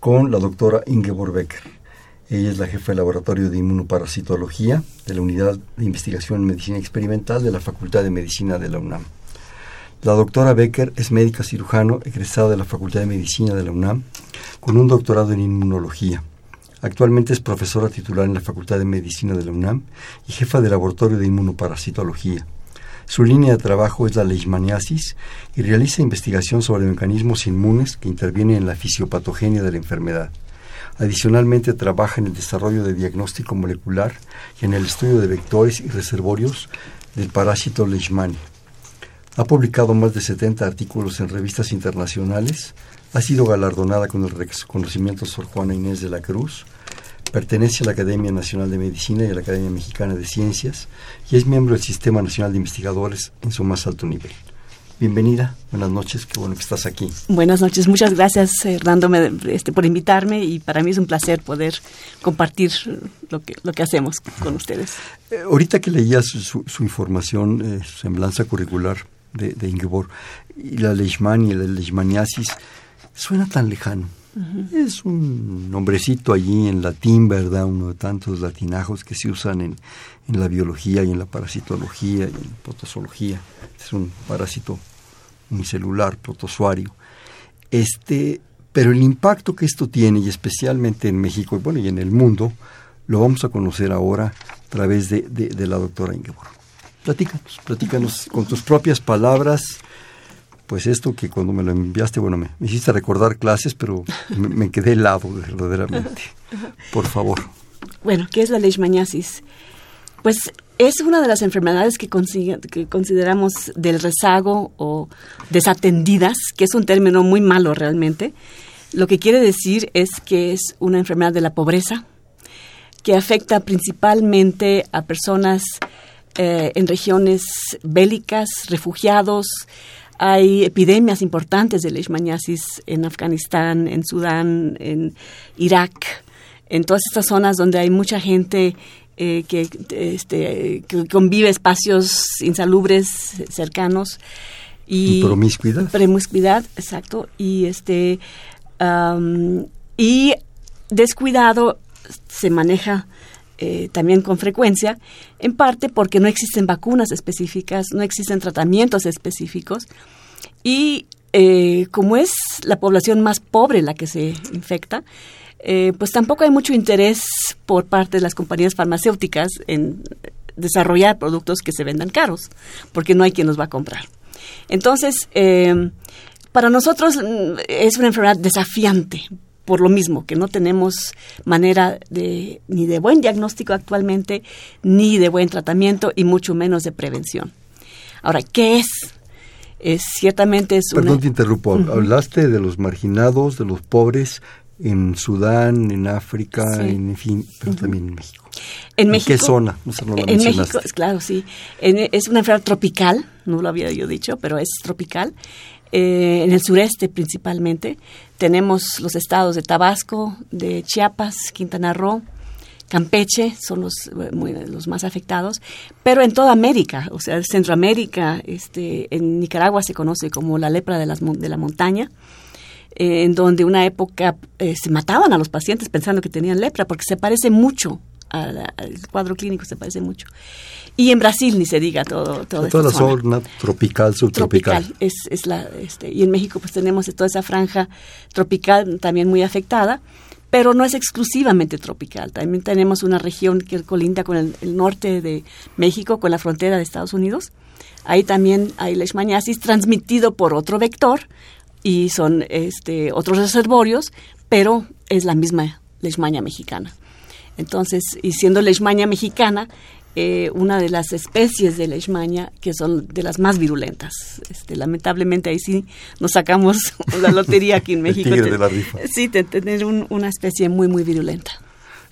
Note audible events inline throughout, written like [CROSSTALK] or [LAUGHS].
con la doctora Ingeborg Becker. Ella es la jefa del Laboratorio de Inmunoparasitología de la Unidad de Investigación en Medicina Experimental de la Facultad de Medicina de la UNAM. La doctora Becker es médica cirujano egresada de la Facultad de Medicina de la UNAM con un doctorado en inmunología. Actualmente es profesora titular en la Facultad de Medicina de la UNAM y jefa del Laboratorio de Inmunoparasitología. Su línea de trabajo es la leishmaniasis y realiza investigación sobre mecanismos inmunes que intervienen en la fisiopatogenia de la enfermedad. Adicionalmente trabaja en el desarrollo de diagnóstico molecular y en el estudio de vectores y reservorios del parásito leishmania. Ha publicado más de 70 artículos en revistas internacionales, ha sido galardonada con el reconocimiento Sor Juana Inés de la Cruz, Pertenece a la Academia Nacional de Medicina y a la Academia Mexicana de Ciencias y es miembro del Sistema Nacional de Investigadores en su más alto nivel. Bienvenida, buenas noches, qué bueno que estás aquí. Buenas noches, muchas gracias Hernando este, por invitarme y para mí es un placer poder compartir lo que, lo que hacemos con ustedes. Eh, ahorita que leías su, información, eh, su semblanza curricular de, de Ingeborg y la leishmania y la leishmaniasis, suena tan lejano es un nombrecito allí en latín, ¿verdad? Uno de tantos latinajos que se usan en, la biología y en la parasitología y en protozoología. Es un parásito unicelular, protozoario. Este, pero el impacto que esto tiene, y especialmente en México y bueno, y en el mundo, lo vamos a conocer ahora a través de, de la doctora Ingeborg. Platícanos, platícanos con tus propias palabras pues esto que cuando me lo enviaste, bueno, me, hiciste recordar clases, pero me, quedé helado verdaderamente. Por favor. Bueno, ¿qué es la leishmaniasis? Pues es una de las enfermedades que, consideramos del rezago o desatendidas, que es un término muy malo realmente. Lo que quiere decir es que es una enfermedad de la pobreza, que afecta principalmente a personas eh, en regiones bélicas, refugiados, hay epidemias importantes de leishmaniasis en Afganistán, en Sudán, en Irak, en todas estas zonas donde hay mucha gente eh, que, este, que convive espacios insalubres cercanos y promiscuidad. promiscuidad exacto y este y descuidado se maneja eh, también con frecuencia, en parte porque no existen vacunas específicas, no existen tratamientos específicos y eh, como es la población más pobre la que se infecta, eh, pues tampoco hay mucho interés por parte de las compañías farmacéuticas en desarrollar productos que se vendan caros, porque no hay quien los va a comprar. Entonces, para nosotros mm, es una enfermedad desafiante por lo mismo, que no tenemos manera de, ni de buen diagnóstico actualmente, ni de buen tratamiento y mucho menos de prevención. Ahora, ¿qué es? es ciertamente es Perdón, te interrumpo. Hablaste de los marginados, de los pobres en Sudán, en África, en, fin, pero también en México. ¿En, México, qué zona? en México, claro, sí. es una enfermedad tropical, no lo había yo dicho, pero es tropical. Eh, en el sureste principalmente. Tenemos los estados de Tabasco, de Chiapas, Quintana Roo, Campeche, son los, eh, los más afectados, pero en toda América, o sea, Centroamérica, este, en Nicaragua se conoce como la lepra de, las, de la montaña, eh, en donde una época se mataban a los pacientes pensando que tenían lepra, porque se parece mucho al cuadro clínico, se parece mucho. Y en Brasil ni se diga todo. todo toda la zona. tropical, subtropical. Tropical, es, es la, este, y en México pues tenemos toda esa franja tropical también muy afectada, pero no es exclusivamente tropical. También tenemos una región que colinda con el, norte de México, con la frontera de Estados Unidos. Ahí también hay leishmaniasis transmitido por otro vector y son este, otros reservorios, pero es la misma leishmania mexicana. Entonces, y siendo leishmania mexicana, eh, una de las especies de leishmania que son de las más virulentas. Este, lamentablemente ahí sí nos sacamos [LAUGHS] la lotería aquí en México. de la rifa. Sí, de tener una especie muy, muy virulenta.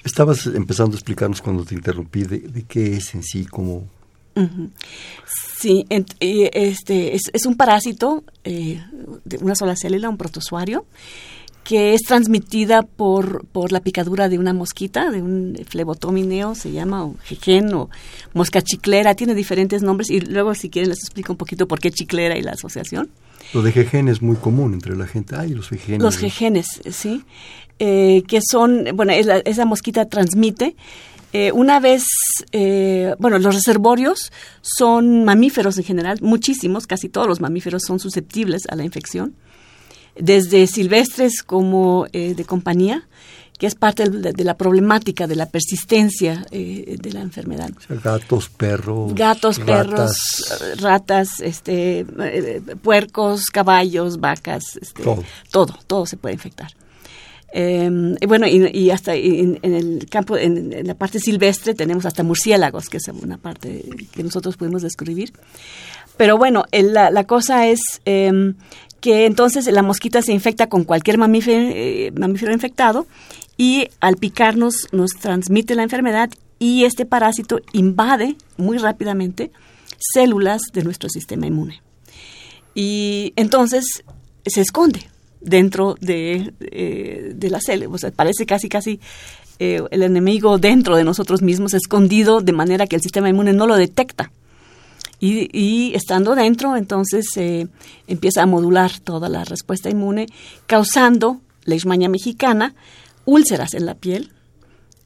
Estabas empezando a explicarnos cuando te interrumpí de, qué es en sí, cómo... Sí, este, es, un parásito eh, de una sola célula, un protozoario, que es transmitida por, por la picadura de una mosquita, de un flebotomineo, se llama, o jejen, o mosca chiclera, tiene diferentes nombres, y luego si quieren les explico un poquito por qué chiclera y la asociación. Lo de jejen es muy común entre la gente. Ay, los jejenes. Los jejenes, sí. Eh, que son, bueno, esa mosquita transmite. Eh, una vez, eh, bueno, los reservorios son mamíferos en general, muchísimos, casi todos los mamíferos son susceptibles a la infección desde silvestres como eh, de compañía, que es parte de, la problemática de la persistencia eh, de la enfermedad. gatos, perros. Gatos, perros, ratas, este, eh, puercos, caballos, vacas, este, todo. todo, se puede infectar. Em, bueno, y, hasta en, el campo, en, la parte silvestre tenemos hasta murciélagos, que es una parte que nosotros podemos describir. Pero bueno, la, la, cosa es em, que entonces la mosquita se infecta con cualquier mamífero, eh, mamífero infectado y al picarnos nos transmite la enfermedad y este parásito invade muy rápidamente células de nuestro sistema inmune. Y entonces se esconde dentro de, eh, de la célula, o sea, parece casi casi eh, el enemigo dentro de nosotros mismos, escondido de manera que el sistema inmune no lo detecta. Y, estando dentro, entonces eh, empieza a modular toda la respuesta inmune, causando leishmania mexicana, úlceras en la piel,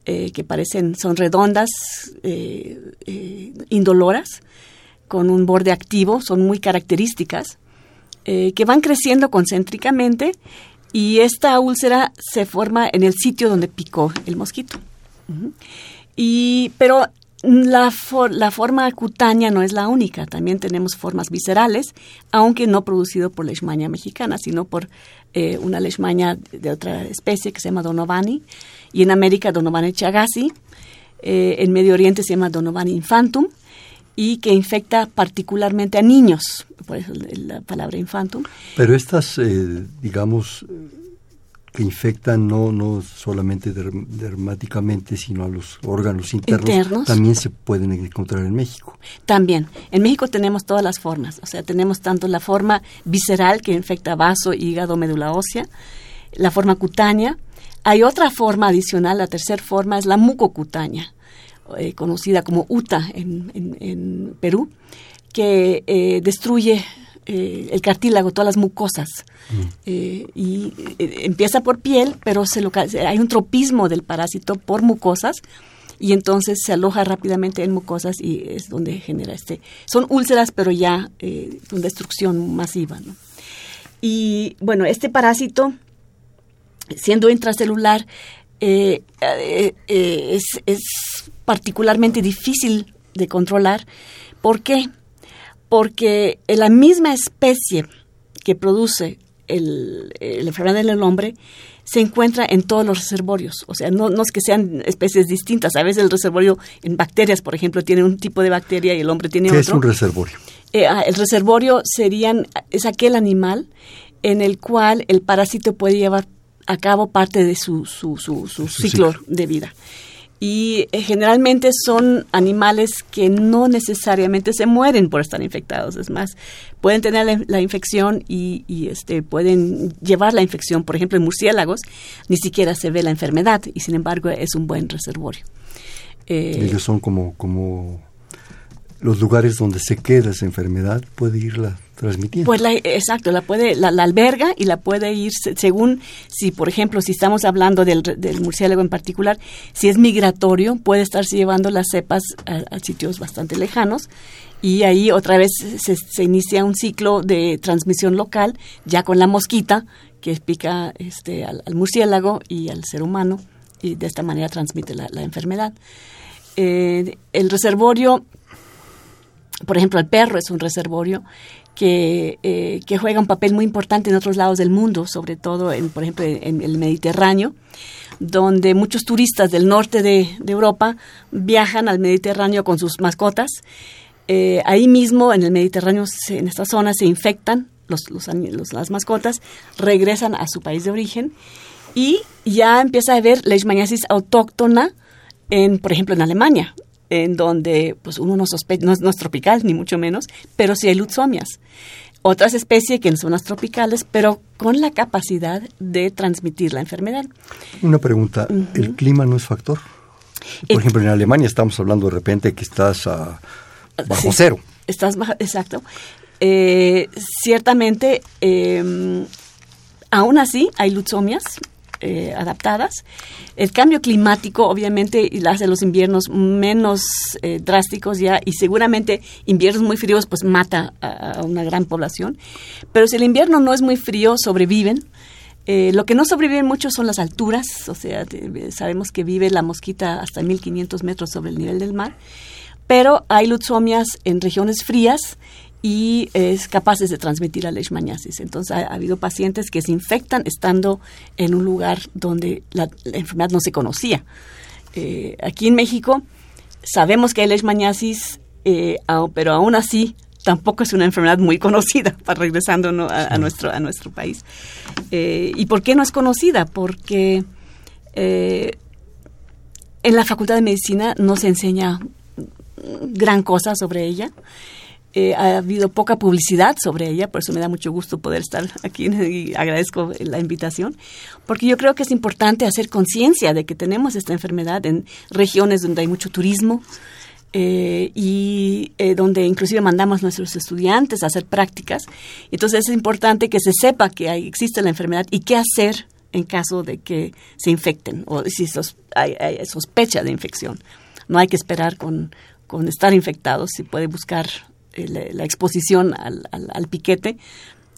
eh, que parecen, son redondas, eh, indoloras, con un borde activo, son muy características, que van creciendo concéntricamente y esta úlcera se forma en el sitio donde picó el mosquito. Y, pero la, la, forma cutánea no es la única, también tenemos formas viscerales, aunque no producido por leishmania mexicana, sino por eh, una leishmania de otra especie que se llama Donovani, y en América Donovani chagasi, eh, en Medio Oriente se llama Donovani infantum, y que infecta particularmente a niños, por eso la palabra infantum. Pero estas, eh, digamos, que infectan no, no solamente dermáticamente, sino a los órganos internos, también se pueden encontrar en México. También. En México tenemos todas las formas. O sea, tenemos tanto la forma visceral que infecta vaso, hígado, médula ósea, la forma cutánea. Hay otra forma adicional, la tercera forma es la mucocutánea, eh, conocida como UTA en, en, Perú, que eh, destruye eh, el cartílago, todas las mucosas. Mm. Eh, y eh, empieza por piel, pero se hay un tropismo del parásito por mucosas y entonces se aloja rápidamente en mucosas y es donde genera este. Son úlceras, pero ya con destrucción masiva. Y bueno, este parásito, siendo intracelular, es, es particularmente difícil de controlar. ¿Por qué? Porque la misma especie que produce el, la enfermedad del hombre se encuentra en todos los reservorios. O sea, no, es que sean especies distintas. A veces el reservorio en bacterias, por ejemplo, tiene un tipo de bacteria y el hombre tiene ¿Qué otro. es un reservorio? Eh, ah, el reservorio serían, es aquel animal en el cual el parásito puede llevar a cabo parte de su, su, su, ciclo de vida y eh, generalmente son animales que no necesariamente se mueren por estar infectados. Es más, pueden tener la, infección y, este, pueden llevar la infección. Por ejemplo, en murciélagos ni siquiera se ve la enfermedad y sin embargo es un buen reservorio. Eh, Ellos son como, como los lugares donde se queda esa enfermedad, puede irla transmitiendo. Pues la, exacto, la puede, la, alberga y la puede ir según, si por ejemplo, si estamos hablando del, murciélago en particular, si es migratorio, puede estarse llevando las cepas a, sitios bastante lejanos y ahí otra vez se, inicia un ciclo de transmisión local, ya con la mosquita que pica este, al, murciélago y al ser humano y de esta manera transmite la, enfermedad. Eh, el reservorio por ejemplo, el perro es un reservorio que, eh, que juega un papel muy importante en otros lados del mundo, sobre todo, en, por ejemplo, en el Mediterráneo, donde muchos turistas del norte de, Europa viajan al Mediterráneo con sus mascotas. Eh, ahí mismo, en el Mediterráneo, en esta zona, se infectan las mascotas, regresan a su país de origen y ya empieza a haber leishmaniasis autóctona, en, por ejemplo, en Alemania, en donde pues uno no sospecha, no, es tropical, ni mucho menos, pero sí hay lutzomias otras especies que en zonas tropicales, pero con la capacidad de transmitir la enfermedad. Una pregunta, ¿el clima no es factor? Por ejemplo, en Alemania estamos hablando de repente que estás bajo cero. Estás bajo, exacto. Eh, ciertamente, eh, aún así hay lutzomias, eh, adaptadas. El cambio climático obviamente hace los inviernos menos eh, drásticos ya y seguramente inviernos muy fríos pues mata a, una gran población. Pero si el invierno no es muy frío, sobreviven. Eh, lo que no sobreviven mucho son las alturas, o sea, sabemos que vive la mosquita hasta 1500 metros sobre el nivel del mar, pero hay lutzomias en regiones frías y es capaces de transmitir la leishmaniasis. Entonces ha, habido pacientes que se infectan estando en un lugar donde la, enfermedad no se conocía. Eh, aquí en México sabemos que hay leishmaniasis, eh, pero aún así tampoco es una enfermedad muy [LAUGHS] conocida, para regresando a, nuestro, a nuestro país. Eh, ¿Y por qué no es conocida? Porque en la Facultad de Medicina no se enseña gran cosa sobre ella. Eh, ha habido poca publicidad sobre ella, por eso me da mucho gusto poder estar aquí [LAUGHS] y agradezco la invitación, porque yo creo que es importante hacer conciencia de que tenemos esta enfermedad en regiones donde hay mucho turismo, eh, y eh, donde inclusive mandamos a nuestros estudiantes a hacer prácticas. Entonces es importante que se sepa que existe la enfermedad y qué hacer en caso de que se infecten o si hay, sospecha de infección. No hay que esperar con, con estar infectados, se puede buscar eh, la, exposición al, al, piquete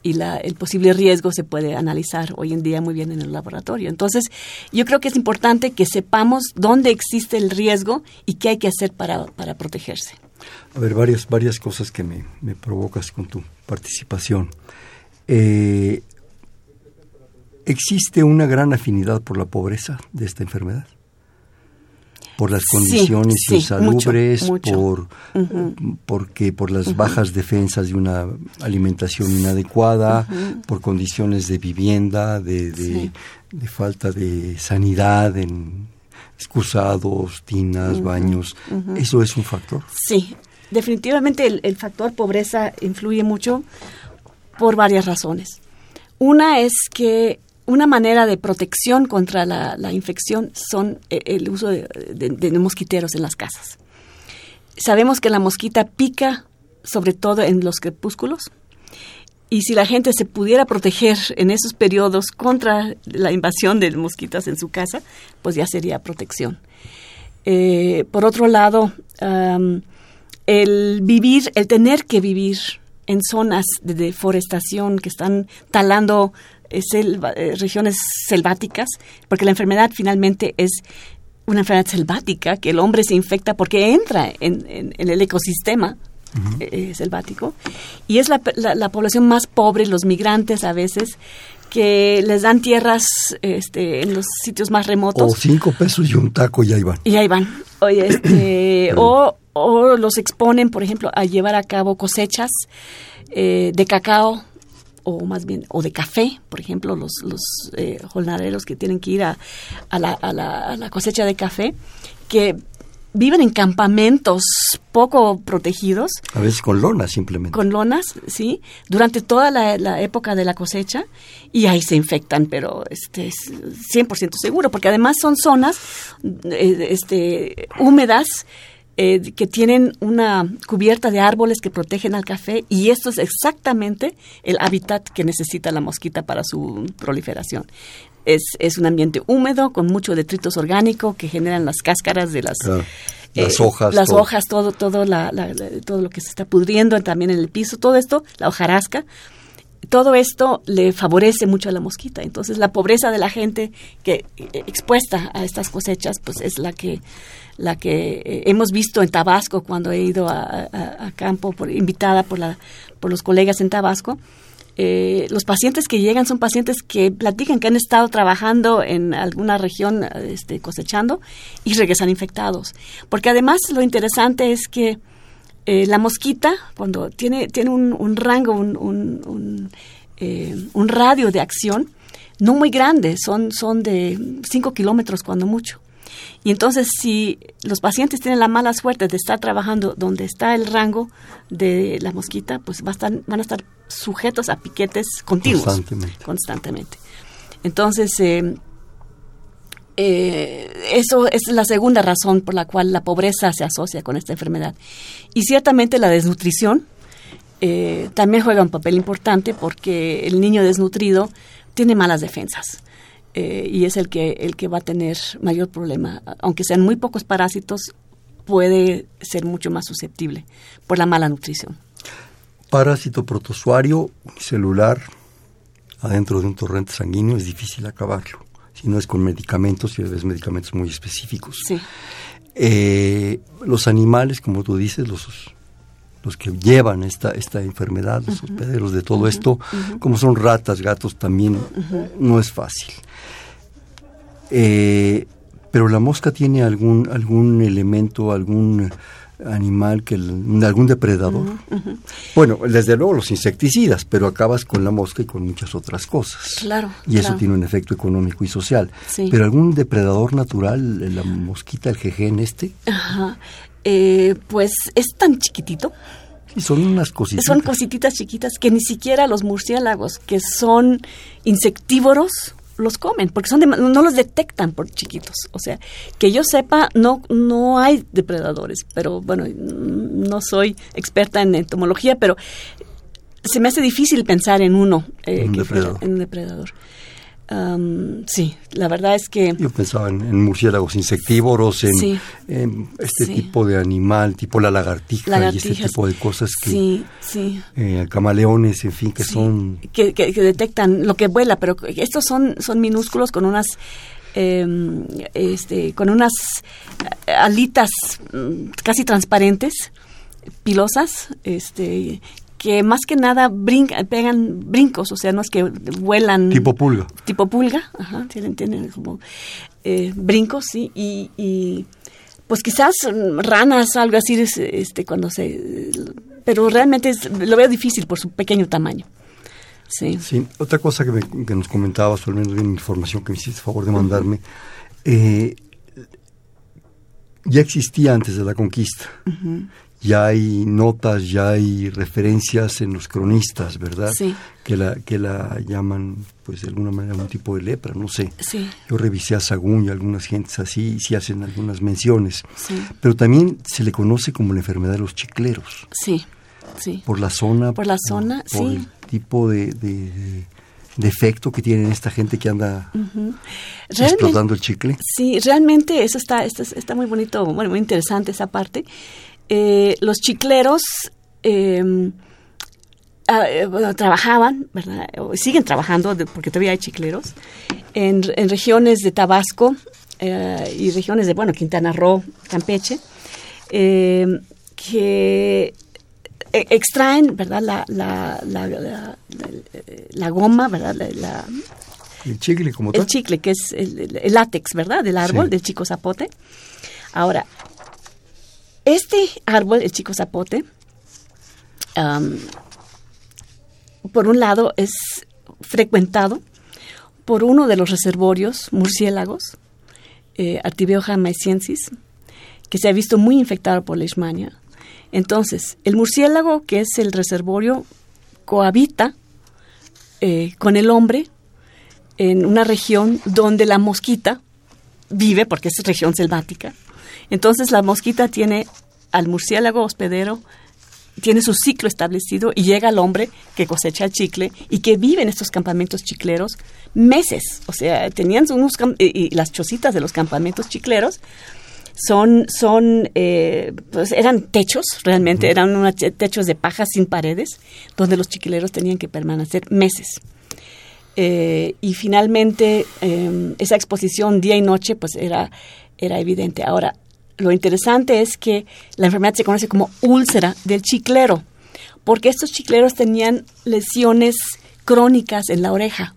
y la, el posible riesgo se puede analizar hoy en día muy bien en el laboratorio. Entonces, yo creo que es importante que sepamos dónde existe el riesgo y qué hay que hacer para, para protegerse. A ver, varias, varias cosas que me, me provocas con tu participación. Eh, ¿Existe una gran afinidad por la pobreza de esta enfermedad? Por las condiciones insalubres, por porque por las bajas defensas de una alimentación inadecuada, por condiciones de vivienda, de, de, falta de sanidad en excusados, tinas, baños. ¿Eso es un factor? Sí, definitivamente el, el factor pobreza influye mucho por varias razones. Una es que una manera de protección contra la, infección son eh, el uso de, mosquiteros en las casas. Sabemos que la mosquita pica sobre todo en los crepúsculos y si la gente se pudiera proteger en esos periodos contra la invasión de mosquitas en su casa, pues ya sería protección. Eh, por otro lado, el vivir, el tener que vivir en zonas de deforestación que están talando eh, regiones selváticas, porque la enfermedad finalmente es una enfermedad selvática, que el hombre se infecta porque entra en, el ecosistema eh, selvático, y es la, población más pobre, los migrantes a veces, que les dan tierras este, en los sitios más remotos. O cinco pesos y un taco y ahí van. Y ahí van. [CLEARS THROAT] este, o, o, los exponen, por ejemplo, a llevar a cabo cosechas eh, de cacao o más bien, o de café, por ejemplo, los, los eh, jornaleros que tienen que ir a, la, a, la, cosecha de café, que viven en campamentos poco protegidos. A veces con lonas simplemente. Con lonas, sí, durante toda la, época de la cosecha y ahí se infectan, pero este es 100% seguro, porque además son zonas eh, este, húmedas eh, que tienen una cubierta de árboles que protegen al café y esto es exactamente el hábitat que necesita la mosquita para su proliferación. Es, es un ambiente húmedo con mucho detritos orgánicos que generan las cáscaras de las... las eh, hojas. Las hojas, todo, todo, todo lo que se está pudriendo también en el piso, todo esto, la hojarasca, todo esto le favorece mucho a la mosquita. Entonces, la pobreza de la gente que eh, expuesta a estas cosechas, pues es la que la que eh, hemos visto en Tabasco cuando he ido a, campo, por, invitada por, la, por los colegas en Tabasco. Eh, los pacientes que llegan son pacientes que platican que han estado trabajando en alguna región este, cosechando y regresan infectados. Porque además lo interesante es que eh, la mosquita, cuando tiene, tiene un, rango, un, un, un, radio de acción, no muy grande, son, son de 5 kilómetros cuando mucho. Y entonces, si los pacientes tienen la mala suerte de estar trabajando donde está el rango de la mosquita, pues va a estar, van a estar sujetos a piquetes continuos. Constantemente. Constantemente. Entonces, eh, eh, eso es la segunda razón por la cual la pobreza se asocia con esta enfermedad. Y ciertamente la desnutrición eh, también juega un papel importante porque el niño desnutrido tiene malas defensas. Eh, y es el que, el que va a tener mayor problema. Aunque sean muy pocos parásitos, puede ser mucho más susceptible por la mala nutrición. Parásito protozoario celular adentro de un torrente sanguíneo es difícil acabarlo, si no es con medicamentos y a veces medicamentos muy específicos. Sí. Eh, los animales, como tú dices, los los que llevan esta, esta enfermedad, los hospederos de todo esto, como son ratas, gatos, también no es fácil. Eh, pero la mosca tiene algún, algún elemento, algún animal, que algún depredador. Bueno, desde luego los insecticidas, pero acabas con la mosca y con muchas otras cosas. Claro. Y eso tiene un efecto económico y social. Pero algún depredador natural, la mosquita, el jeje en este. Ajá. Eh, pues es tan chiquitito. Y son unas cositas. Son cosititas chiquitas que ni siquiera los murciélagos, que son insectívoros, los comen, porque son no los detectan por chiquitos. O sea, que yo sepa, no, no hay depredadores, pero bueno, no soy experta en entomología, pero se me hace difícil pensar en uno, eh, en un depredador sí, la verdad es que... Yo pensaba en, murciélagos insectívoros, en, este tipo de animal, tipo la lagartija y este tipo de cosas que... Sí, sí. Eh, camaleones, en fin, que son... Que, que, detectan lo que vuela, pero estos son, son minúsculos con unas... Em, este, con unas alitas mm, casi transparentes, pilosas, este, que más que nada pegan brincos, o sea, no es que vuelan. Tipo pulga. Tipo pulga, ajá, tienen, tienen como eh, brincos, sí, y, pues quizás ranas, algo así, este, cuando se. Pero realmente lo veo difícil por su pequeño tamaño. Sí. sí. Otra cosa que, nos comentabas, o al menos en información que me hiciste favor de mandarme, eh, ya existía antes de la conquista ya hay notas, ya hay referencias en los cronistas, ¿verdad? Sí. Que la, que la llaman, pues de alguna manera, un tipo de lepra, no sé. Sí. Yo revisé a Sagún y algunas gentes así, y sí hacen algunas menciones. Sí. Pero también se le conoce como la enfermedad de los chicleros. Sí, sí. Por la zona. Por la zona, por, sí. el tipo de, de, efecto que tienen esta gente que anda explotando el chicle. Sí, realmente eso está, está, está muy bonito, bueno, muy interesante esa parte. Eh, los chicleros em, ah, eh, trabajaban, ¿verdad? siguen trabajando, porque todavía hay chicleros, en, regiones de Tabasco eh, y regiones de, bueno, Quintana Roo, Campeche, em, que e, extraen, ¿verdad? La, la, la, goma, ¿verdad? el chicle como tal. El chicle, que es el, látex, ¿verdad? Del árbol, del chico zapote. Ahora, este árbol, el chico zapote, por un lado es frecuentado por uno de los reservorios murciélagos, eh, Artibioja que se ha visto muy infectado por leishmania. Entonces, el murciélago, que es el reservorio, cohabita eh, con el hombre en una región donde la mosquita vive, porque es región selvática, entonces la mosquita tiene al murciélago hospedero, tiene su ciclo establecido y llega al hombre que cosecha el chicle y que vive en estos campamentos chicleros meses. O sea, tenían unos y las chocitas de los campamentos chicleros Son, son eh, pues eran techos, realmente, eran unos techos de paja sin paredes, donde los chiquileros tenían que permanecer meses. Eh, y finalmente, em, esa exposición día y noche, pues era, era evidente. Ahora, lo interesante es que la enfermedad se conoce como úlcera del chiclero, porque estos chicleros tenían lesiones crónicas en la oreja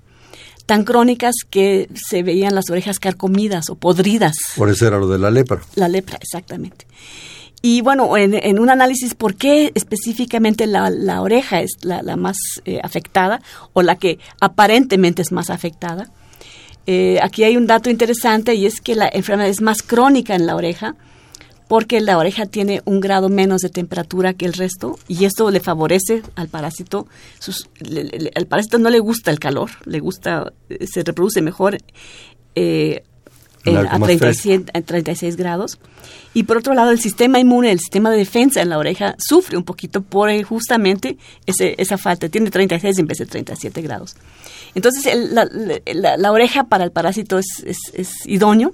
tan crónicas que se veían las orejas carcomidas o podridas. Por eso era lo de la lepra. La lepra, exactamente. Y bueno, en, un análisis, ¿por qué específicamente la, oreja es la, más eh, afectada o la que aparentemente es más afectada? Eh, aquí hay un dato interesante y es que la enfermedad es más crónica en la oreja porque la oreja tiene un grado menos de temperatura que el resto y esto le favorece al parásito. al parásito no le gusta el calor, le gusta, eh, se reproduce mejor eh, a 36 grados. Y por otro lado, el sistema inmune, el sistema de defensa en la oreja sufre un poquito por eh, justamente ese, esa falta. Tiene 36 en vez de 37 grados. Entonces, la, oreja para el parásito es, es idóneo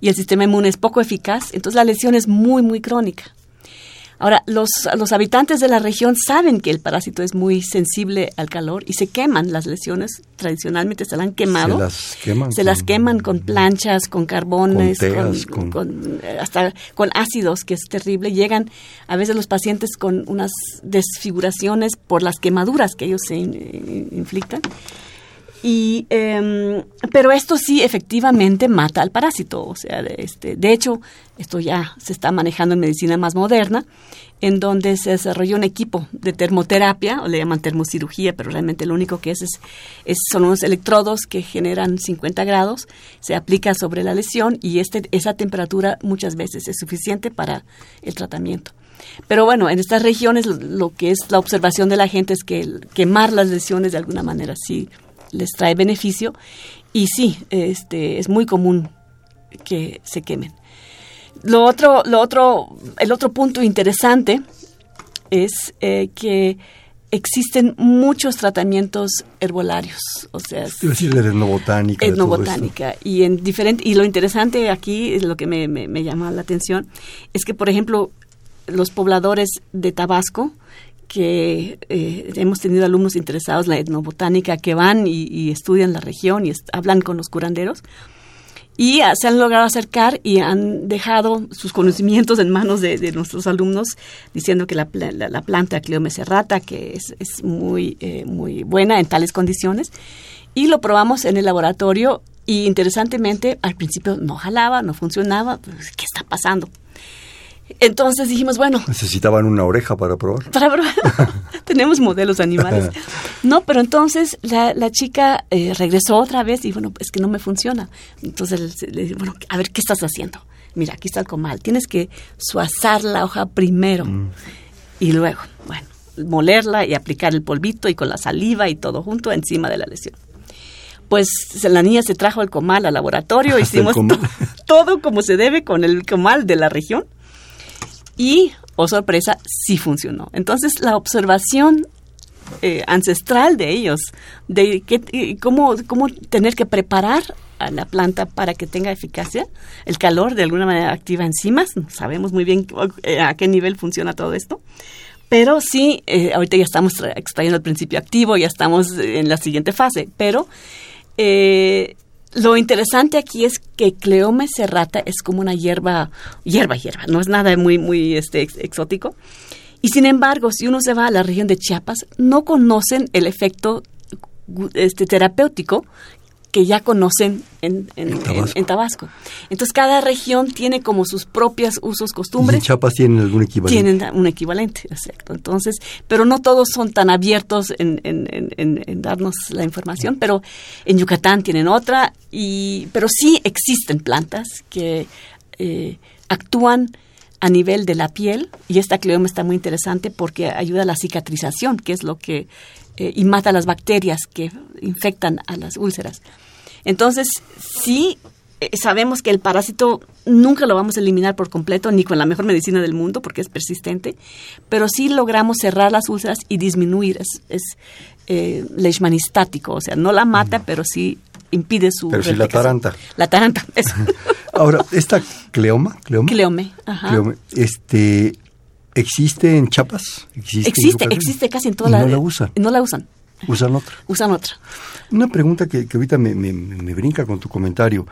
y el sistema inmune es poco eficaz, entonces la lesión es muy, muy crónica. Ahora, los, los habitantes de la región saben que el parásito es muy sensible al calor y se queman las lesiones. Tradicionalmente se las han quemado. Se las queman. Se con, las queman con planchas, con carbones, con, eh, hasta con ácidos, que es terrible. Llegan a veces los pacientes con unas desfiguraciones por las quemaduras que ellos se inflictan. Y, em, pero esto sí efectivamente mata al parásito. O sea, de, este, de hecho, esto ya se está manejando en medicina más moderna, en donde se desarrolló un equipo de termoterapia, o le llaman termocirugía, pero realmente lo único que es, es, son unos electrodos que generan 50 grados, se aplica sobre la lesión y este, esa temperatura muchas veces es suficiente para el tratamiento. Pero bueno, en estas regiones lo que es la observación de la gente es que quemar las lesiones de alguna manera sí les trae beneficio y sí, este, es muy común que se quemen. Lo otro, lo otro, el otro punto interesante es eh, que existen muchos tratamientos herbolarios, o sea, es decir, la etnobotánica. Etnobotánica y en diferente y lo interesante aquí, lo que me, me llama la atención, es que por ejemplo los pobladores de Tabasco que eh, hemos tenido alumnos interesados en la etnobotánica que van y, estudian la región y hablan con los curanderos y se han logrado acercar y han dejado sus conocimientos en manos de, nuestros alumnos diciendo que la, la, planta Cleome serrata que es, es muy, eh, muy buena en tales condiciones y lo probamos en el laboratorio y interesantemente al principio no jalaba, no funcionaba, pues, ¿qué está pasando? Entonces dijimos, bueno. Necesitaban una oreja para probar. Para probar. [LAUGHS] Tenemos modelos animales. [LAUGHS] No, pero entonces la, la chica eh, regresó otra vez y bueno, es que no me funciona. Entonces le dije, bueno, a ver, ¿qué estás haciendo? Mira, aquí está el comal. Tienes que suazar la hoja primero mm. y luego, bueno, molerla y aplicar el polvito y con la saliva y todo junto encima de la lesión pues la niña se trajo el comal al laboratorio, [LAUGHS] hicimos todo como se debe con el comal de la región y, oh sorpresa, sí funcionó. Entonces, la observación eh, ancestral de ellos, de que, cómo, cómo tener que preparar a la planta para que tenga eficacia, el calor de alguna manera activa enzimas, sabemos muy bien eh, a qué nivel funciona todo esto, pero sí, eh, ahorita ya estamos extrayendo el principio activo, ya estamos en la siguiente fase, pero lo interesante aquí es que Cleome serrata es como una hierba, hierba, hierba, no es nada muy, muy este, exótico. Y sin embargo, si uno se va a la región de Chiapas, no conocen el efecto este, terapéutico que ya conocen en, Tabasco. Entonces, cada región tiene como sus propios usos, costumbres. ¿Y Chiapas tienen algún equivalente? Tienen un equivalente, exacto. Entonces, pero no todos son tan abiertos en, darnos la información, pero en Yucatán tienen otra, y, pero sí existen plantas que eh, actúan a nivel de la piel y esta cleoma está muy interesante porque ayuda a la cicatrización, que es lo que eh, y mata las bacterias que infectan a las úlceras. Entonces, sí eh, sabemos que el parásito nunca lo vamos a eliminar por completo, ni con la mejor medicina del mundo, porque es persistente, pero sí logramos cerrar las úlceras y disminuir, es, es eh, leishmanistático, o sea, no la mata, pero sí impide su Pero si la taranta. La taranta, [LAUGHS] eso. [LAUGHS] Ahora, esta cleoma, cleoma, Cleome, ajá. cleome, este, ¿existe en Chiapas? ¿Existe, Existe, existe casi en toda Y la... no la usan, No la usan, usan otra. usan otra. Una pregunta que, que ahorita me, me- me brinca con tu comentario.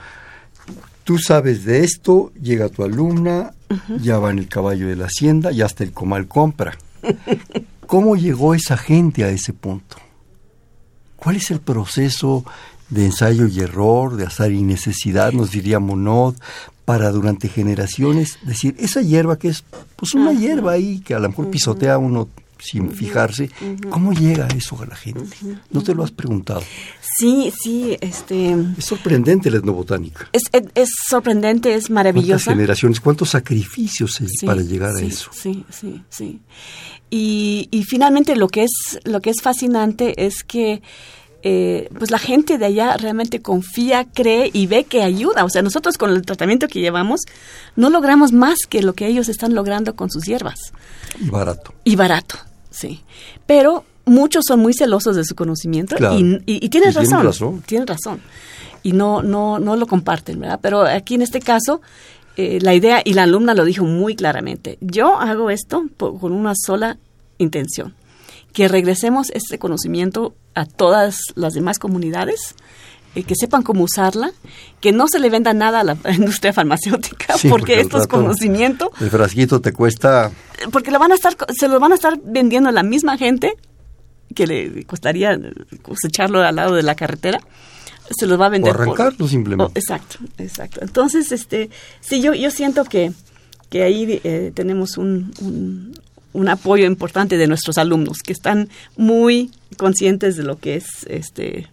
Tú sabes de esto, llega tu alumna, ya va en el caballo de la hacienda y hasta el comal compra. [LAUGHS] ¿Cómo llegó esa gente a ese punto? ¿Cuál es el proceso de ensayo y error, de azar y necesidad, nos diría Monod, para durante generaciones decir, esa hierba que es pues una hierba ahí que a lo mejor pisotea uno sin fijarse, ¿cómo llega eso a la gente? ¿No te lo has preguntado? Sí, sí, este... Es sorprendente la etnobotánica. Es, es, es sorprendente, es ¿Cuántas maravillosa. generaciones, cuántos sacrificios hay Sí, para llegar sí, a eso? Sí, sí, sí. Y, y finalmente lo que es lo que es fascinante es que eh, pues la gente de allá realmente confía, cree y ve que ayuda. O sea, nosotros con el tratamiento que llevamos no logramos más que lo que ellos están logrando con sus hierbas. Y barato. Y barato, sí. Pero muchos son muy celosos de su conocimiento Claro. y, y- y tienes Y tienen razón. Tienes razón. Y no, no, no lo comparten, ¿verdad? Pero aquí en este caso, eh, la idea, y la alumna lo dijo muy claramente, yo hago esto po- con una sola intención, que regresemos este conocimiento a todas las demás comunidades, eh, que sepan cómo usarla, que no se le venda nada a la [LAUGHS] industria farmacéutica, Sí, porque, al esto es conocimiento El frasquito te cuesta porque lo van a estar se lo van a estar vendiendo a la misma gente que le costaría cosecharlo al lado de la carretera se los va a o vender por- arrancarlo simplemente. Oh, exacto exacto entonces este sí yo yo siento que que ahí eh, tenemos un, un un apoyo importante de nuestros alumnos que están muy conscientes de lo que es este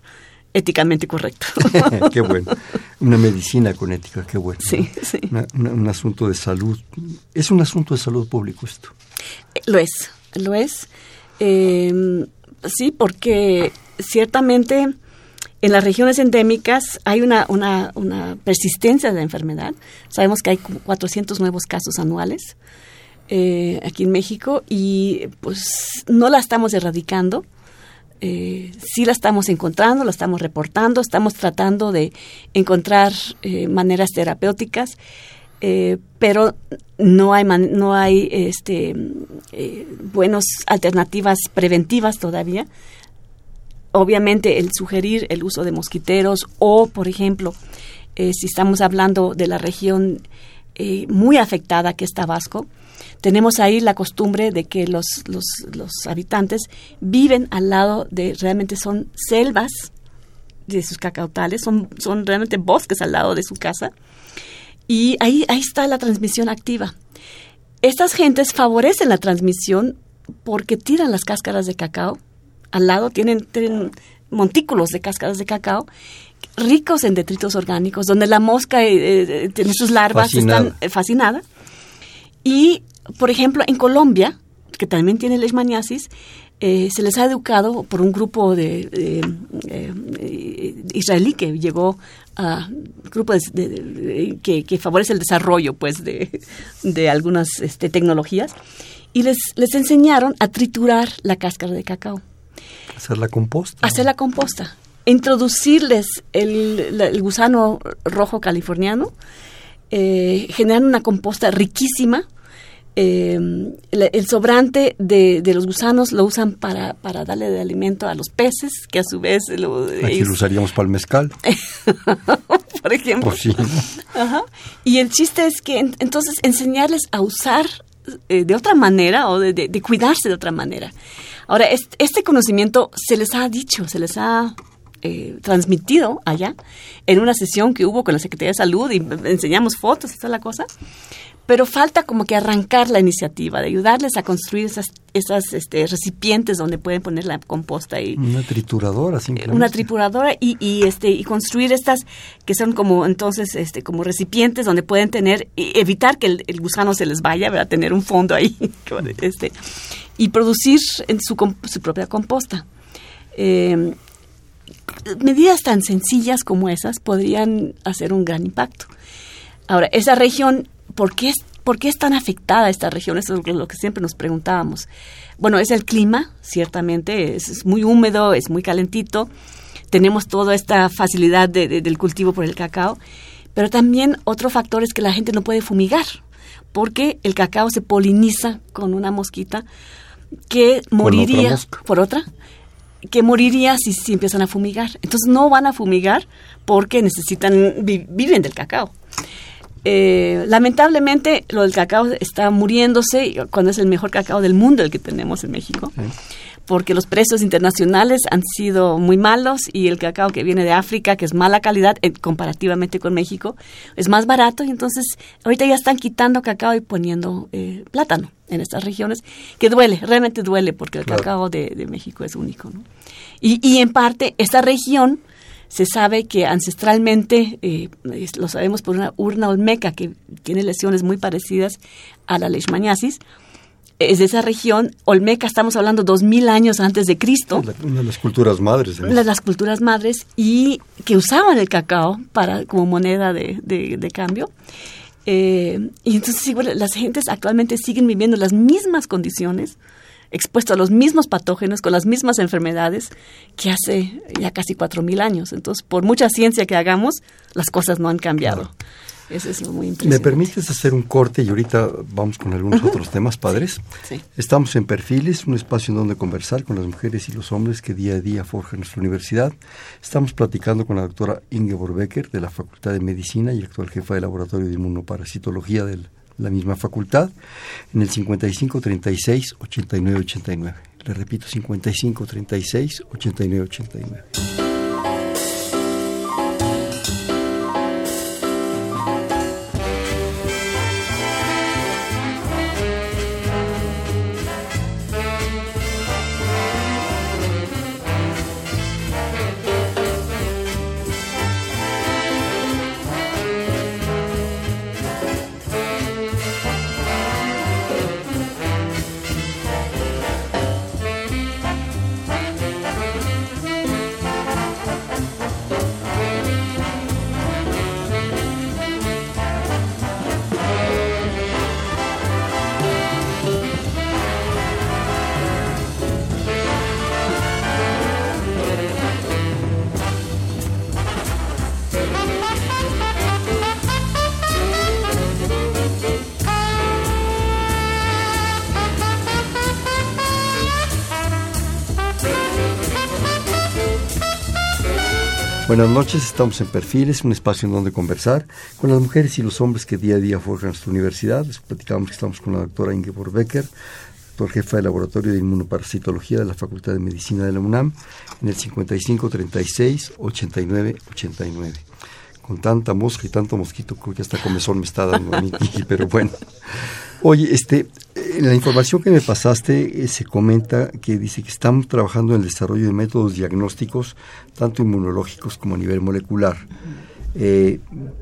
éticamente correcto [LAUGHS] qué bueno. [LAUGHS] Una medicina con ética, qué bueno. Sí, ¿no? sí. Una- una- un asunto de salud. Es un asunto de salud público esto. Lo es, lo es. Eh, sí, porque ciertamente en las regiones endémicas hay una, una, una persistencia de la enfermedad. Sabemos que hay como 400 nuevos casos anuales eh, aquí en México y pues no la estamos erradicando. Eh, sí la estamos encontrando, la estamos reportando, estamos tratando de encontrar eh, maneras terapéuticas, eh, pero no hay no hay este buenas alternativas preventivas todavía. Obviamente el sugerir el uso de mosquiteros o, por ejemplo, si estamos hablando de la región muy afectada que es Tabasco, tenemos ahí la costumbre de que los, los, los habitantes viven al lado de, realmente son selvas de sus cacautales, son, son realmente bosques al lado de su casa, y ahí, ahí está la transmisión activa. Estas gentes favorecen la transmisión porque tiran las cáscaras de cacao. Al lado tienen, tienen montículos de cáscaras de cacao ricos en detritos orgánicos, donde la mosca eh, eh, tiene sus larvas, Fascinada. están eh, fascinadas. Y, por ejemplo, en Colombia, que también tiene leishmaniasis, eh, se les ha educado por un grupo de, eh, israelí que llegó a grupo de- que, que favorece el desarrollo pues de, de algunas este, tecnologías y les, les enseñaron a triturar la cáscara de cacao Hacer la composta. hacer la composta, introducirles el, gusano rojo californiano, eh, generar una composta riquísima. Eh, el, sobrante de, de los gusanos lo usan para, para darle de alimento a los peces, que a su vez lo, Aquí lo usaríamos para el mezcal. [LAUGHS] por ejemplo. Pues sí. Ajá. Y el chiste es que en- entonces enseñarles a usar eh, de otra manera o de, de- de cuidarse de otra manera. Ahora, es- este conocimiento se les ha dicho, se les ha eh, transmitido allá en una sesión que hubo con la Secretaría de Salud y enseñamos fotos y toda la cosa. Pero falta como que arrancar la iniciativa, de ayudarles a construir esas, esas este, recipientes donde pueden poner la composta y, Una trituradora simplemente. una tripuradora y, y, este y construir estas que son como entonces este como recipientes donde pueden tener evitar que el, el gusano se les vaya a tener un fondo ahí [LAUGHS] este y producir en su, su propia composta. Eh, medidas tan sencillas como esas podrían hacer un gran impacto. Ahora esa región ¿por qué es ¿Por qué es tan afectada esta región? Eso es lo que siempre nos preguntábamos. Bueno, es el clima, ciertamente, es, es muy húmedo, es muy calentito. tenemos toda esta facilidad del cultivo por el cacao, pero también otro factor es que la gente no puede fumigar, porque el cacao se poliniza con una mosquita que moriría por otra que moriría si, si empiezan a fumigar. Entonces no van a fumigar porque necesitan, viven del cacao. Eh, lamentablemente lo del cacao está muriéndose cuando es el mejor cacao del mundo el que tenemos en México. Porque los precios internacionales han sido muy malos y el cacao que viene de África, que es mala calidad eh, comparativamente con México, es más barato y entonces ahorita ya están quitando cacao y poniendo eh, plátano en estas regiones, que duele, realmente duele porque el cacao de, México es único. ¿no? Y, y en parte esta región se sabe que ancestralmente, eh, lo sabemos por una urna olmeca que tiene lesiones muy parecidas a la leishmaniasis, es de esa región, Olmeca, estamos hablando dos mil años antes de Cristo. Una de las culturas madres. Una de las culturas madres y que usaban el cacao para como moneda de, cambio. Eh, y entonces las gentes actualmente siguen viviendo las mismas condiciones expuesto a los mismos patógenos, con las mismas enfermedades que hace ya casi cuatro mil años. Entonces, por mucha ciencia que hagamos, las cosas no han cambiado. Eso es muy impresionante. ¿Me permites hacer un corte y ahorita vamos con algunos otros temas, padres? Sí. Estamos en Perfiles, un espacio en donde conversar con las mujeres y los hombres que día a día forjan nuestra universidad. Estamos platicando con la doctora Ingeborg Becker de la Facultad de Medicina y actual jefa de laboratorio de inmunoparasitología del la misma facultad, en el 55 36 89 89. Le repito, 55 36 89 89. Buenas noches, estamos en Perfiles, un espacio en donde conversar con las mujeres y los hombres que día a día forjan nuestra universidad. Les platicamos que estamos con la doctora Ingeborg Becker, doctor jefa del Laboratorio de Inmunoparasitología de la Facultad de Medicina de la UNAM, en el 5536 89 89 con tanta mosca y tanto mosquito, creo que hasta comezón me está dando a mí, [LAUGHS] pero bueno. Oye, este, en la información que me pasaste eh, se comenta que dice que estamos trabajando en el desarrollo de métodos diagnósticos, tanto inmunológicos como a nivel molecular, eh,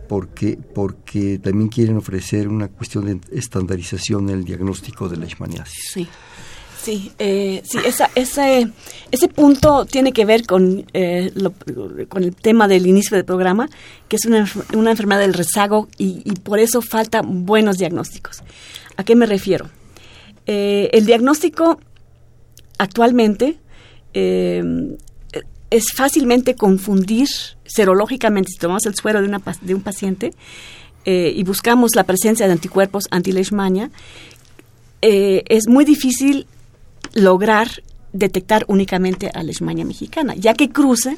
porque, porque también quieren ofrecer una cuestión de estandarización en el diagnóstico de la leishmaniasis. Sí. Sí, eh, sí esa, ese, ese punto tiene que ver con, eh, con el tema del inicio del programa, que es una, una enfermedad del rezago y, y, por eso faltan buenos diagnósticos. ¿A qué me refiero? Eh, el diagnóstico actualmente eh, es fácilmente confundir serológicamente, si tomamos el suero de, una, de un paciente eh, y buscamos la presencia de anticuerpos anti-leishmania, es muy difícil lograr detectar únicamente a Leishmania mexicana, ya que cruce,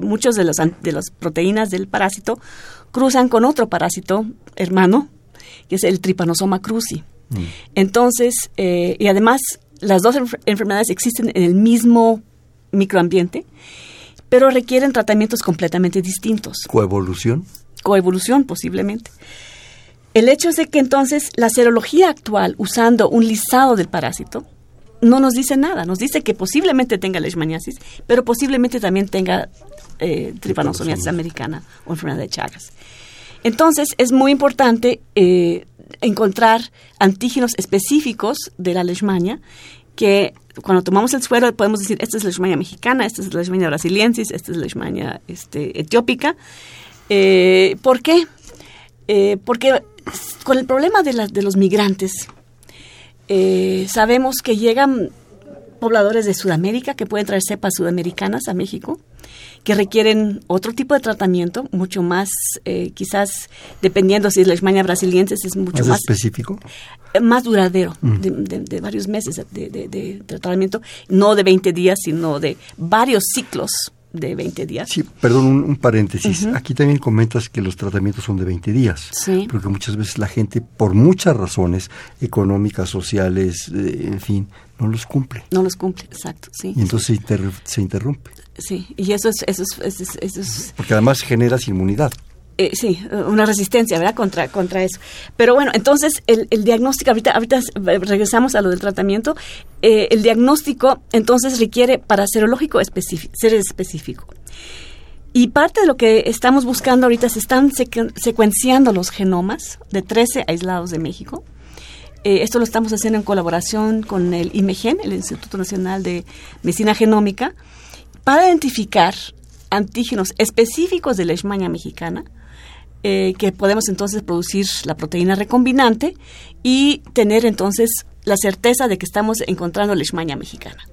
muchos de los, de las proteínas del parásito cruzan con otro parásito hermano, que es el Trypanosoma cruzi. Mm. Entonces, eh, y además, las dos enfermedades existen en el mismo microambiente, pero requieren tratamientos completamente distintos. ¿Coevolución? Coevolución, posiblemente. El hecho es de que entonces la serología actual, usando un listado del parásito, no nos dice nada. Nos dice que posiblemente tenga leishmaniasis, pero posiblemente también tenga eh, tripanosomiasis americana o enfermedad de Chagas. Entonces, es muy importante eh, encontrar antígenos específicos de la leishmania que cuando tomamos el suero podemos decir, esta es la leishmania mexicana, esta es la leishmania brasiliensis, esta es la leishmania este, etiópica. Eh, ¿Por qué? Eh, porque con el problema de, de los migrantes, eh, sabemos que llegan pobladores de Sudamérica que pueden traer cepas sudamericanas a México, que requieren otro tipo de tratamiento, mucho más, eh, quizás dependiendo si es la Leishmania brasiliensis, es mucho ¿Más, más, específico? eh, más duradero, Mm. de, de- de varios meses de tratamiento, no de 20 días, sino de varios ciclos de 20 días. Sí, perdón, un, un paréntesis. Aquí también comentas que los tratamientos son de 20 días. Sí. Porque muchas veces la gente, por muchas razones económicas, sociales, eh, en fin, no los cumple. No los cumple, exacto, sí. Y entonces se, inter- se interrumpe. Sí, y eso es, eso es, eso es- eso es, Porque además generas inmunidad. Eh, sí, una resistencia, ¿verdad? Contra, contra eso. Pero bueno, entonces el, diagnóstico, ahorita, ahorita regresamos a lo del tratamiento, eh, el diagnóstico entonces requiere para serológico específico, ser específico. Y parte de lo que estamos buscando ahorita se están secu- secuenciando los genomas de 13 aislados de México. Eh, esto lo estamos haciendo en colaboración con el IMEGEN, el Instituto Nacional de Medicina Genómica, para identificar antígenos específicos de Leishmania mexicana, eh, que podemos entonces producir la proteína recombinante y tener entonces la certeza de que estamos encontrando Leishmania mexicana.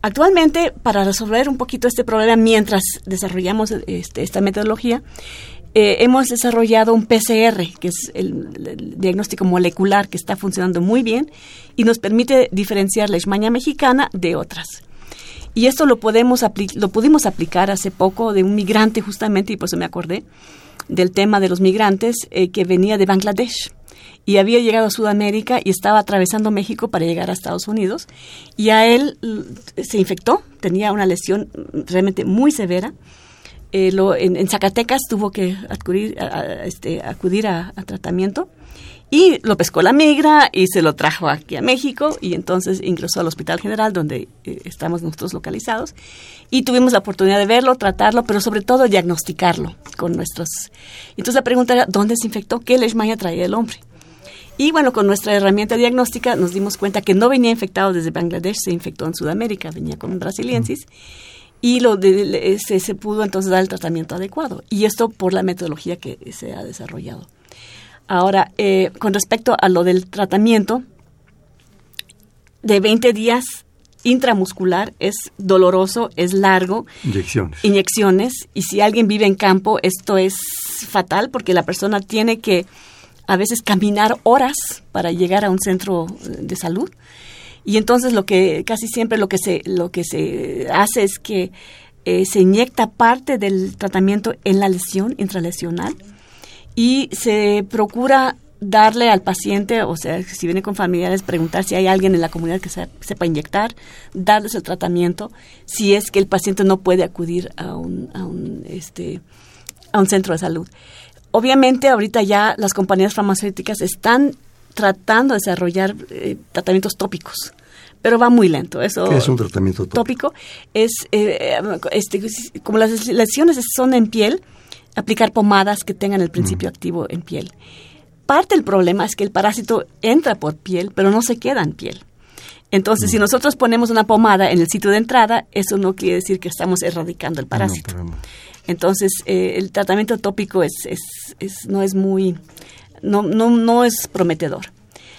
Actualmente, para resolver un poquito este problema mientras desarrollamos este, esta metodología, eh, hemos desarrollado un PCR, que es el, diagnóstico molecular que está funcionando muy bien y nos permite diferenciar la Leishmania mexicana de otras. Y esto lo, podemos lo pudimos aplicar hace poco de un migrante justamente, y por eso me acordé, del tema de los migrantes eh, que venía de Bangladesh. Y había llegado a Sudamérica y estaba atravesando México para llegar a Estados Unidos. Y a él se infectó, tenía una lesión realmente muy severa. Eh, lo- en, en Zacatecas tuvo que acudir, este, acudir a tratamiento y lo pescó la migra y se lo trajo aquí a México y entonces ingresó al Hospital General donde eh, estamos nosotros localizados y tuvimos la oportunidad de verlo, tratarlo, pero sobre todo diagnosticarlo con nuestros... Entonces la pregunta era, ¿dónde se infectó? ¿Qué leishmania traía el hombre? Y bueno, con nuestra herramienta diagnóstica nos dimos cuenta que no venía infectado desde Bangladesh, se infectó en Sudamérica, venía con brasiliensis. Y lo de- le- se, se pudo entonces dar el tratamiento adecuado. Y esto por la metodología que se ha desarrollado. Ahora, eh, con respecto a lo del tratamiento, de 20 días intramuscular es doloroso, es largo, Inyecciones. inyecciones. Y si alguien vive en campo esto es fatal porque la persona tiene que a veces caminar horas para llegar a un centro eh, de salud. Y entonces lo que casi siempre lo que se lo que se hace es que eh, se inyecta parte del tratamiento en la lesión intralesional y se procura darle al paciente, o sea, si viene con familiares, preguntar si hay alguien en la comunidad que se- sepa inyectar, darles el tratamiento, si es que el paciente no puede acudir a un, a un, este, a un centro de salud. Obviamente, ahorita ya las compañías farmacéuticas están tratando de desarrollar eh, tratamientos tópicos, pero va muy lento. Eso ¿Qué es un tratamiento tópico? tópico es eh, este, como las lesiones son en piel, aplicar pomadas que tengan el principio activo en piel. Parte del problema es que el parásito entra por piel, pero no se queda en piel. Entonces, si nosotros ponemos una pomada en el sitio de entrada, eso no quiere decir que estamos erradicando el parásito. No, pero no. Entonces, eh, el tratamiento tópico es, es, es- no es muy, no, no, no es prometedor.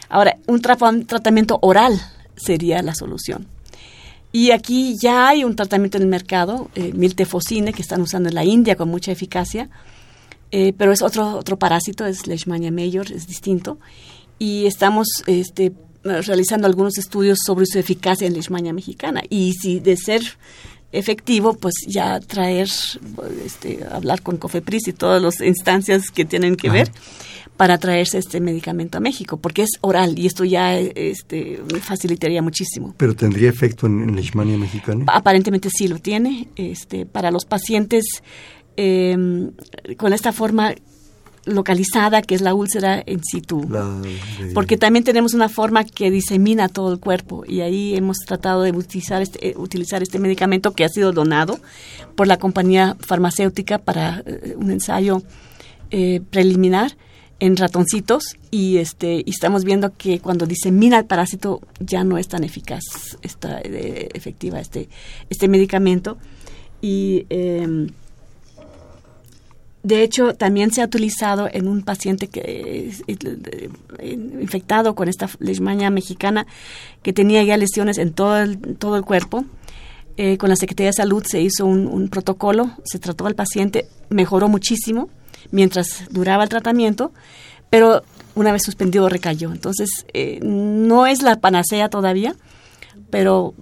Ahora, un tra- tratamiento oral sería la solución. Y aquí ya hay un tratamiento en el mercado, eh, miltefosine, que están usando en la India con mucha eficacia, eh, pero es otro, otro parásito, es Leishmania major, es distinto. Y estamos este, realizando algunos estudios sobre su eficacia en Leishmania mexicana. Y si de ser efectivo, pues ya traer, este, hablar con COFEPRIS y todas las instancias que tienen que Ajá. ver para traerse este medicamento a México, porque es oral y esto ya este, facilitaría muchísimo. ¿Pero tendría efecto en, en Leishmania mexicana? Aparentemente sí lo tiene. Este, para los pacientes eh, con esta forma localizada, que es la úlcera en situ. La Porque también tenemos una forma que disemina todo el cuerpo y ahí hemos tratado de utilizar este, eh, utilizar este medicamento que ha sido donado por la compañía farmacéutica para eh, un ensayo eh, preliminar en ratoncitos y este y estamos viendo que cuando disemina el parásito ya no es tan eficaz esta eh, efectiva este este medicamento y em, de hecho, también se ha utilizado en un paciente que eh, infectado con esta leishmania mexicana que tenía ya lesiones en todo el, todo el cuerpo. Eh, con la Secretaría de Salud se hizo un, un, protocolo, se trató al paciente, mejoró muchísimo mientras duraba el tratamiento, pero una vez suspendido recayó. Entonces, eh, no es la panacea todavía, pero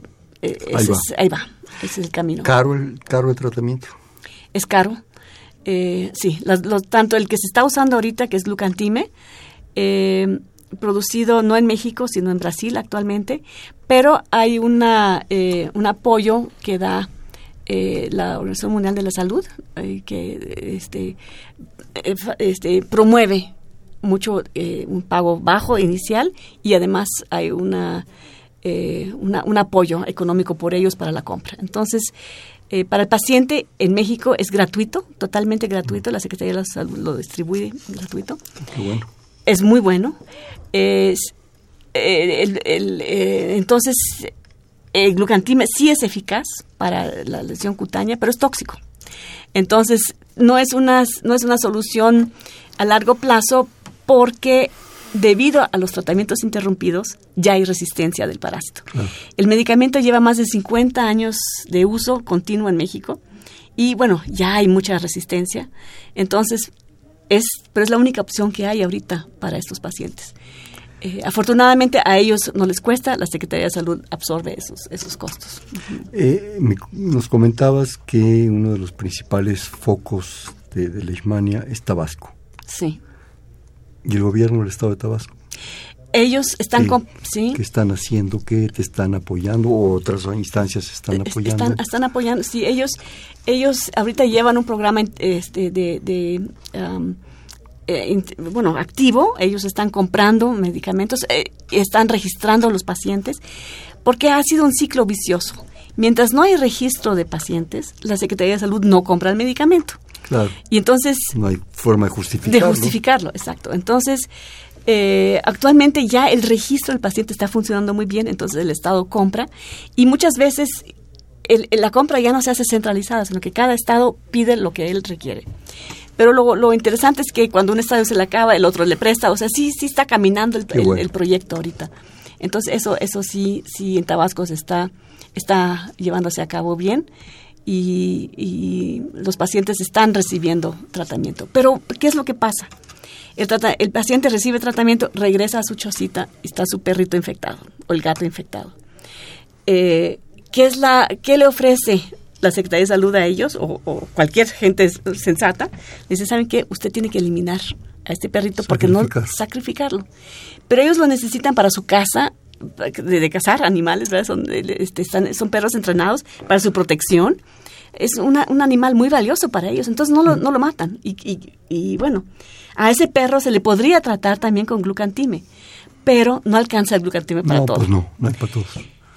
eh, Ahí va. es- ahí va, ese es el camino. ¿Caro el, caro el tratamiento? es caro. Eh, sí, las- lo- tanto el que se está usando ahorita, que es glucantime, eh, producido no en México, sino en Brasil actualmente, pero hay una, eh, un apoyo que da eh, la Organización Mundial de la Salud, eh, que este, eh, este, promueve mucho un pago bajo inicial y además hay una, una- un apoyo económico por ellos para la compra. Entonces, eh, para el paciente en México es gratuito, totalmente gratuito, la Secretaría de la Salud lo distribuye gratuito Qué bueno. es muy bueno. Es, eh, el- el, eh, entonces, el glucantime sí es eficaz para la lesión cutánea, pero es tóxico. Entonces, no es una, no es una solución a largo plazo porque debido a los tratamientos interrumpidos ya hay resistencia del parásito. El medicamento lleva más de 50 años de uso continuo en México y bueno, ya hay mucha resistencia. Entonces, es, pero es la única opción que hay ahorita para estos pacientes. Eh, afortunadamente a ellos no les cuesta, la Secretaría de Salud absorbe esos, esos costos. Eh, me- nos comentabas que uno de los principales focos de, de Leishmania es Tabasco. Sí. ¿Y el gobierno del estado de Tabasco? Ellos están Sí. con... Sí. ¿Qué están haciendo? ¿Qué te están apoyando? ¿O otras instancias están Es- apoyando? Están, están apoyando, sí, ellos, ellos ahorita llevan un programa este, de, de, um, eh, bueno, activo, ellos están comprando medicamentos, eh, están registrando a los pacientes, porque ha sido un ciclo vicioso. Mientras no hay registro de pacientes, la Secretaría de Salud no compra el medicamento. Claro, Y entonces no hay forma de de justificarlo. justificarlo, exacto. Entonces, eh, actualmente ya el registro del paciente está funcionando muy bien, entonces el Estado compra y muchas veces el- la compra ya no se hace centralizada, sino que cada Estado pide lo que él requiere. Pero lo, lo interesante es que cuando un Estado se le acaba, el otro le presta, o sea, sí, sí está caminando el, el- el proyecto ahorita. Entonces, eso, eso sí, sí en Tabasco se está, está llevándose a cabo bien y, y los pacientes están recibiendo tratamiento. Pero, ¿qué es lo que pasa? El, trata- el paciente recibe tratamiento, regresa a su chocita y está su perrito infectado o el gato infectado. Eh, ¿qué, es la, ¿Qué le ofrece la Secretaría de Salud a ellos o, o cualquier gente sensata? Dice, ¿saben qué? Usted tiene que eliminar a este perrito porque no Sacrificar. sacrificarlo. Pero ellos lo necesitan para su casa, de, de cazar animales, ¿verdad? Son, eh, este, están- son perros entrenados para su protección. Es una- un animal muy valioso para ellos, entonces no lo, no lo matan. Y, y- y, bueno, a ese perro se le podría tratar también con glucantime, pero no alcanza el glucantime para no, pues no, no para todos.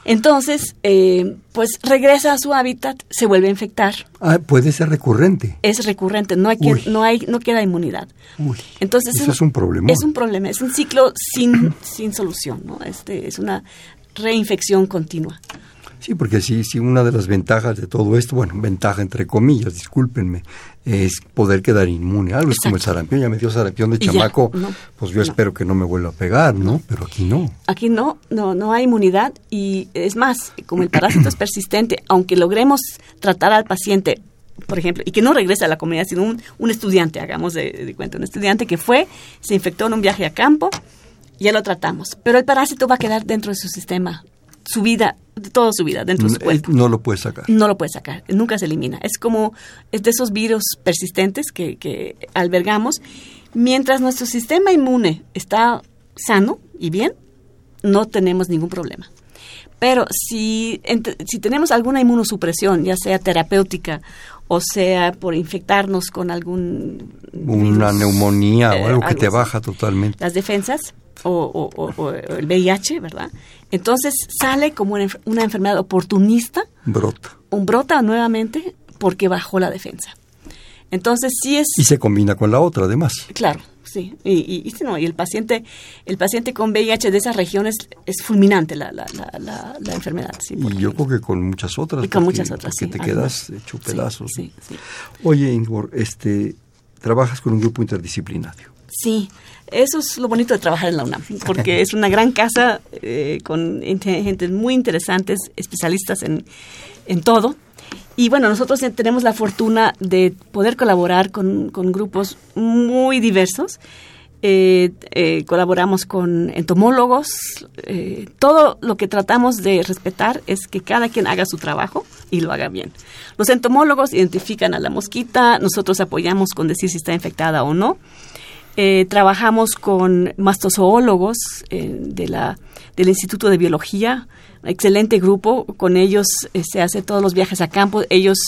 Entonces, eh, pues regresa a su hábitat, se vuelve a infectar, Ah, puede ser recurrente. es recurrente, no hay que, no hay, no queda inmunidad. Uy, Entonces eso es un problema. Es un problema, es un ciclo sin, [CLEARS THROAT] sin solución, ¿no? Este es una reinfección continua. Sí, porque sí, sí, una de las ventajas de todo esto, bueno, ventaja entre comillas, discúlpenme, es poder quedar inmune. Algo es como el sarampión, ya me dio sarampión de Y ya, chamaco, no, pues yo no. espero que no me vuelva a pegar, ¿no? Pero aquí no. Aquí no, no, no hay inmunidad y es más, como el parásito es persistente, aunque logremos tratar al paciente, por ejemplo, y que no regrese a la comunidad, sino un, un estudiante, hagamos de, de cuenta, un estudiante que fue, se infectó en un viaje a campo, ya lo tratamos, pero el parásito va a quedar dentro de su sistema, su vida, toda su vida, dentro de su Él cuerpo. no lo puede sacar. no lo puede sacar, nunca se elimina. Es como es de esos virus persistentes que, que albergamos. Mientras nuestro sistema inmune está sano y bien, no tenemos ningún problema. Pero si, si tenemos alguna inmunosupresión, ya sea terapéutica o sea por infectarnos con algún Una neumonía eh, o algo que te baja totalmente. las defensas o, o- o- el VIH, ¿verdad? Entonces sale como una, enfer- una enfermedad oportunista Brota. un brota nuevamente porque bajó la defensa. Entonces sí es Y se combina con la otra, además. claro, sí. Y, y, y no, y el paciente, el paciente con VIH de esas regiones es fulminante la, la, la, la, la enfermedad. Sí, Y yo creo que con muchas otras. y con porque- muchas otras. sí, te algunas. quedas hecho pedazos. Sí, sí. Oye, Ingor, este, trabajas con un grupo interdisciplinario. Sí, eso es lo bonito de trabajar en la UNAM, porque es una gran casa eh, con gente muy interesantes, especialistas en, en todo. Y bueno, nosotros tenemos la fortuna de poder colaborar con, con grupos muy diversos. Eh, eh, colaboramos con entomólogos. Eh, todo lo que tratamos de respetar es que cada quien haga su trabajo y lo haga bien. Los entomólogos identifican a la mosquita, nosotros apoyamos con decir si está infectada o no. Trabajamos con mastozoólogos de la, del Instituto de Biología, excelente grupo. Con ellos se hace todos los viajes a campo. Ellos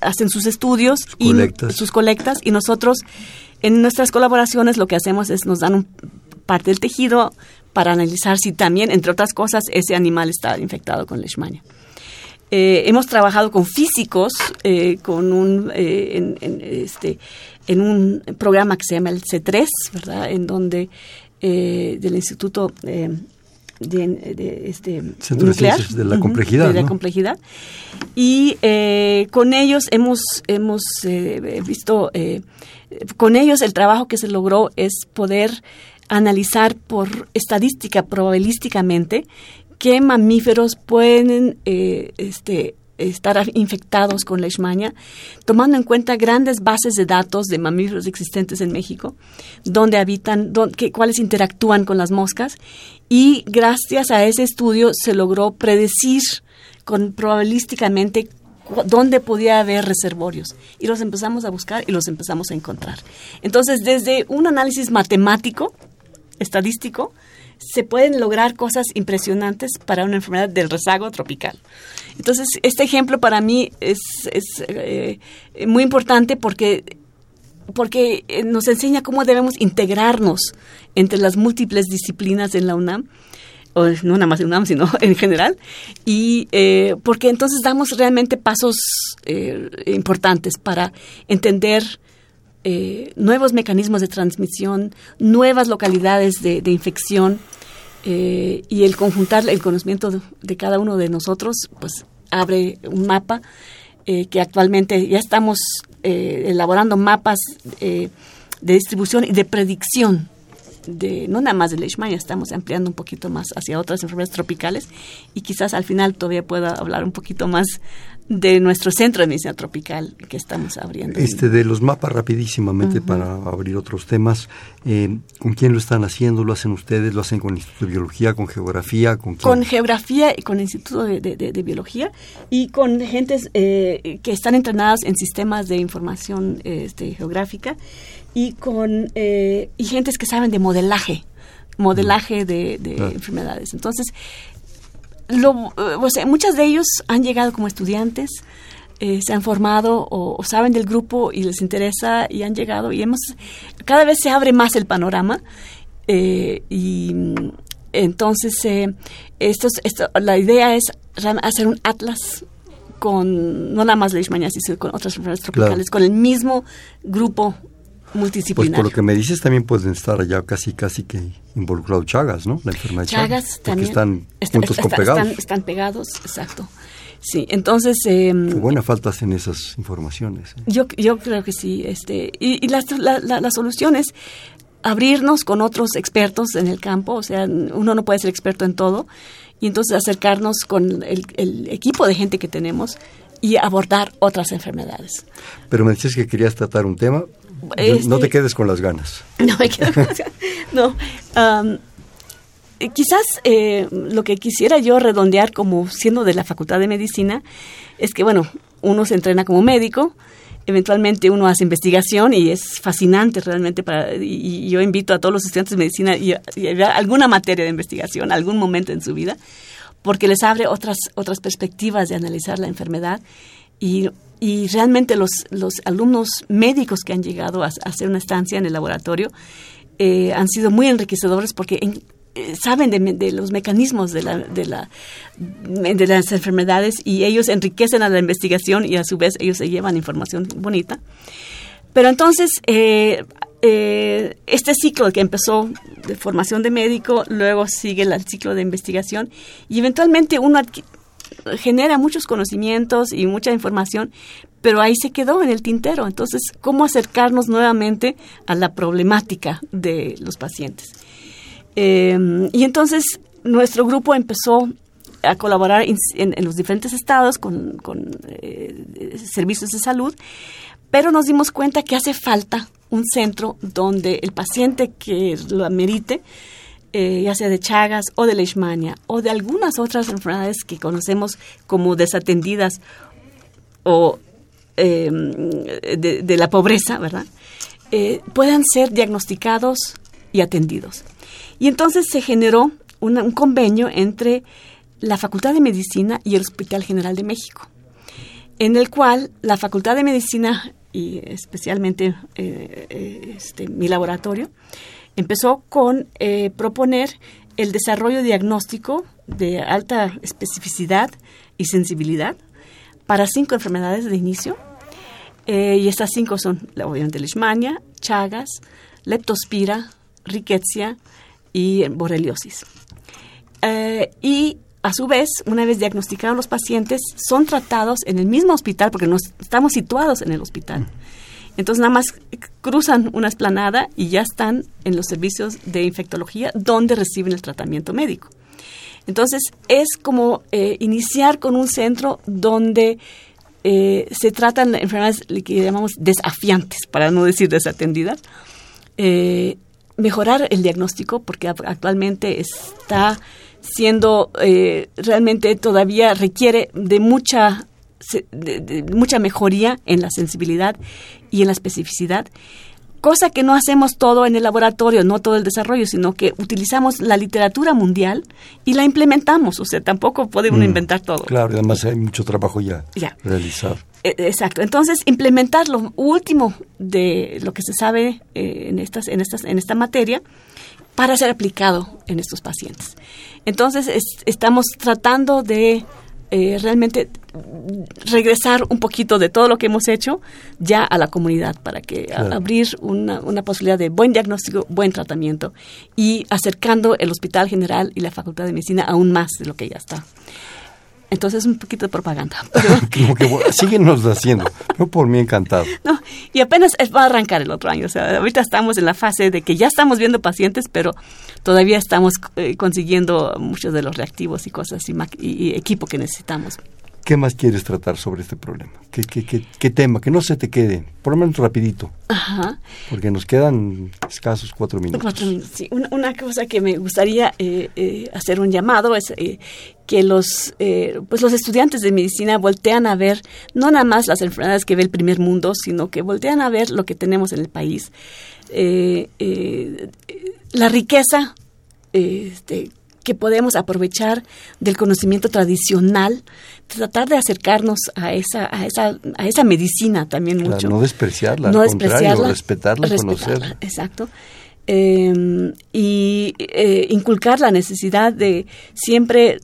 hacen sus estudios y sus colectas y nosotros en nuestras colaboraciones lo que hacemos es nos dan un, parte del tejido para analizar si también, entre otras cosas, ese animal está infectado con leishmania. Eh, hemos trabajado con físicos eh, con un, eh, en, este, en un programa que se llama el C3, ¿verdad? En donde del Instituto de, este, nuclear, de la complejidad. de la complejidad. Y con ellos hemos, hemos visto con ellos el trabajo que se logró es poder analizar por estadística, probabilísticamente, qué mamíferos pueden eh, este, estar infectados con leishmania, tomando en cuenta grandes bases de datos de mamíferos existentes en México, donde habitan, cuáles interactúan con las moscas, y gracias a ese estudio se logró predecir con probabilísticamente dónde podía haber reservorios. Y los empezamos a buscar y los empezamos a encontrar. Entonces, desde un análisis matemático, estadístico, se pueden lograr cosas impresionantes para una enfermedad del rezago tropical. Entonces, este ejemplo para mí es, eh, muy importante porque porque nos enseña cómo debemos integrarnos entre las múltiples disciplinas en la UNAM no nada más en UNAM, sino [LAUGHS] en general, y eh, porque entonces damos realmente pasos eh, importantes para entender eh, nuevos mecanismos de transmisión, nuevas localidades de, infección, y el conjuntar el conocimiento de, cada uno de nosotros, pues abre un mapa que actualmente ya estamos elaborando mapas de distribución y de predicción de, no nada más de leishmania, estamos ampliando un poquito más hacia otras enfermedades tropicales y quizás al final todavía pueda hablar un poquito más de nuestro centro de medicina tropical que estamos abriendo. Este de los mapas rapidísimamente para abrir otros temas. Eh, ¿Con quién lo están haciendo? ¿Lo hacen ustedes? ¿Lo hacen con el Instituto de Biología? ¿Con Geografía? ¿Con, con Geografía y con el Instituto de, Biología y con gentes eh, que están entrenadas en sistemas de información este, geográfica y con eh, y gentes que saben de modelaje, modelaje de, enfermedades. Entonces, lo, eh, muchas de ellos han llegado como estudiantes, eh, se han formado o, saben del grupo y les interesa y han llegado y hemos cada vez se abre más el panorama y entonces esto, esto, la idea es hacer un atlas con no nada más leishmaniasis, sino con otras enfermedades tropicales, con el mismo grupo multidisciplinario. Pues por lo que me dices también pueden estar allá casi casi que involucrado Chagas, ¿no? La enfermedad de Chagas. Chagas también. están juntos con pegados. Están, pegados, exacto. Sí, entonces... Eh, buena falta hacen esas informaciones. ¿eh? Yo, yo creo que sí. Este, y, y la, la, la, solución es abrirnos con otros expertos en el campo, o sea, uno no puede ser experto en todo, y entonces acercarnos con el, el equipo de gente que tenemos y abordar otras enfermedades. Pero me decías que querías tratar un tema, no te este, quedes con las ganas. [LAUGHS] No me quedo con las ganas. No. quizás eh, lo que quisiera yo redondear como siendo de la Facultad de Medicina es que, bueno, uno se entrena como médico, eventualmente uno hace investigación y es fascinante realmente para y, yo invito a todos los estudiantes de medicina y, y, alguna materia de investigación algún momento en su vida porque les abre otras otras perspectivas de analizar la enfermedad y y realmente los, los alumnos médicos que han llegado a, hacer una estancia en el laboratorio eh, han sido muy enriquecedores porque eh, saben de, los mecanismos de, la, de, la, de las enfermedades y ellos enriquecen a la investigación y a su vez ellos se llevan información bonita. Pero entonces, eh, este ciclo que empezó de formación de médico, luego sigue el ciclo de investigación y eventualmente uno genera muchos conocimientos y mucha información, pero ahí se quedó en el tintero. Entonces, ¿cómo acercarnos nuevamente a la problemática de los pacientes? Eh, y entonces nuestro grupo empezó a colaborar en, los diferentes estados con, eh, servicios de salud, pero nos dimos cuenta que hace falta un centro donde el paciente que lo amerite, eh, ya sea de Chagas o de Leishmania o de algunas otras enfermedades que conocemos como desatendidas o em, de, la pobreza, ¿verdad? Eh, puedan ser diagnosticados y atendidos. Y entonces se generó un convenio entre la Facultad de Medicina y el Hospital General de México, en el cual la Facultad de Medicina y especialmente eh, este, mi laboratorio empezó con eh, proponer el desarrollo diagnóstico de alta especificidad y sensibilidad para cinco enfermedades de inicio. y estas cinco son, obviamente, Leishmania, Chagas, Leptospira, Rickettsia y Borreliosis. y a su vez, una vez diagnosticados los pacientes, son tratados en el mismo hospital, porque nos, estamos situados en el hospital. Entonces nada más cruzan una esplanada y ya están en los servicios de infectología donde reciben el tratamiento médico. Entonces es como eh, iniciar con un centro donde eh, se tratan enfermedades que llamamos desafiantes, para no decir desatendidas. Eh, mejorar el diagnóstico, porque actualmente está siendo realmente todavía requiere de mucha de, mucha mejoría en la sensibilidad y en la especificidad cosa que no hacemos todo en el laboratorio, no todo el desarrollo, sino que utilizamos la literatura mundial y la implementamos. O sea, tampoco podemos mm, inventar todo. Claro, además hay mucho trabajo ya, realizado. E, exacto. Entonces, implementar lo último de lo que se sabe eh, en, estas, en, estas, en esta materia para ser aplicado en estos pacientes. Entonces, estamos tratando de eh, realmente regresar un poquito de todo lo que hemos hecho ya a la comunidad para que abrir una, una, posibilidad de buen diagnóstico, buen tratamiento y acercando el Hospital General y la Facultad de Medicina aún más de lo que ya está. Entonces un poquito de propaganda. [LAUGHS] Como que síguenos haciendo. Yo por mí encantado. No, y apenas va a arrancar el otro año. O sea, ahorita estamos en la fase de que ya estamos viendo pacientes, pero todavía estamos eh, consiguiendo muchos de los reactivos y cosas y equipo que necesitamos. ¿Qué más quieres tratar sobre este problema? ¿Qué, qué, qué, tema? Que no se te quede, por lo menos rapidito. Ajá. Porque nos quedan escasos cuatro minutos. Cuatro minutos, sí. Una, cosa que me gustaría eh, eh, hacer un llamado es eh, que los, pues los estudiantes de medicina voltean a ver no nada más las enfermedades que ve el primer mundo, sino que voltean a ver lo que tenemos en el país. La riqueza este, que podemos aprovechar del conocimiento tradicional, tratar de acercarnos a esa, a esa, a esa medicina también mucho. No despreciarla, no despreciarla, respetarla, conocerla. Exacto. Em, y eh, inculcar la necesidad de siempre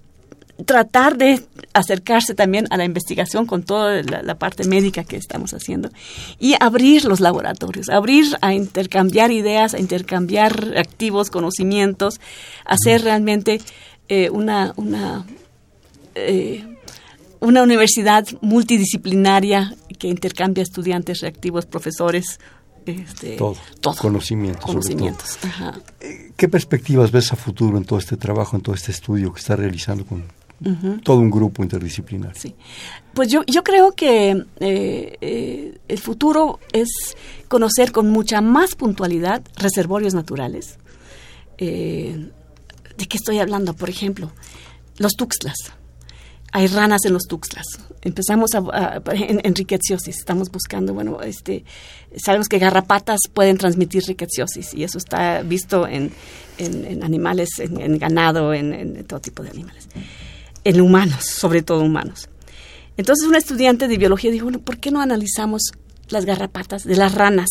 tratar de acercarse también a la investigación con toda la, parte médica que estamos haciendo y abrir los laboratorios, abrir a intercambiar ideas, a intercambiar activos, conocimientos, hacer realmente eh, una, una, eh, una universidad multidisciplinaria que intercambia estudiantes, reactivos, profesores, este, todo, conocimientos. conocimientos. Eh, ¿Qué perspectivas ves a futuro en todo este trabajo, en todo este estudio que está realizando con todo un grupo interdisciplinar. Sí. Pues yo, yo creo que eh, eh, el futuro es conocer con mucha más puntualidad reservorios naturales. Eh, ¿De qué estoy hablando? Por ejemplo, los tuxtlas. Hay ranas en los tuxtlas. Empezamos a, en, en, estamos buscando, bueno, este, sabemos que garrapatas pueden transmitir rickettsiosis y eso está visto en, en, animales, en, ganado, en, todo tipo de animales en humanos, sobre todo humanos. Entonces un estudiante de biología dijo, bueno, ¿por qué no analizamos las garrapatas de las ranas?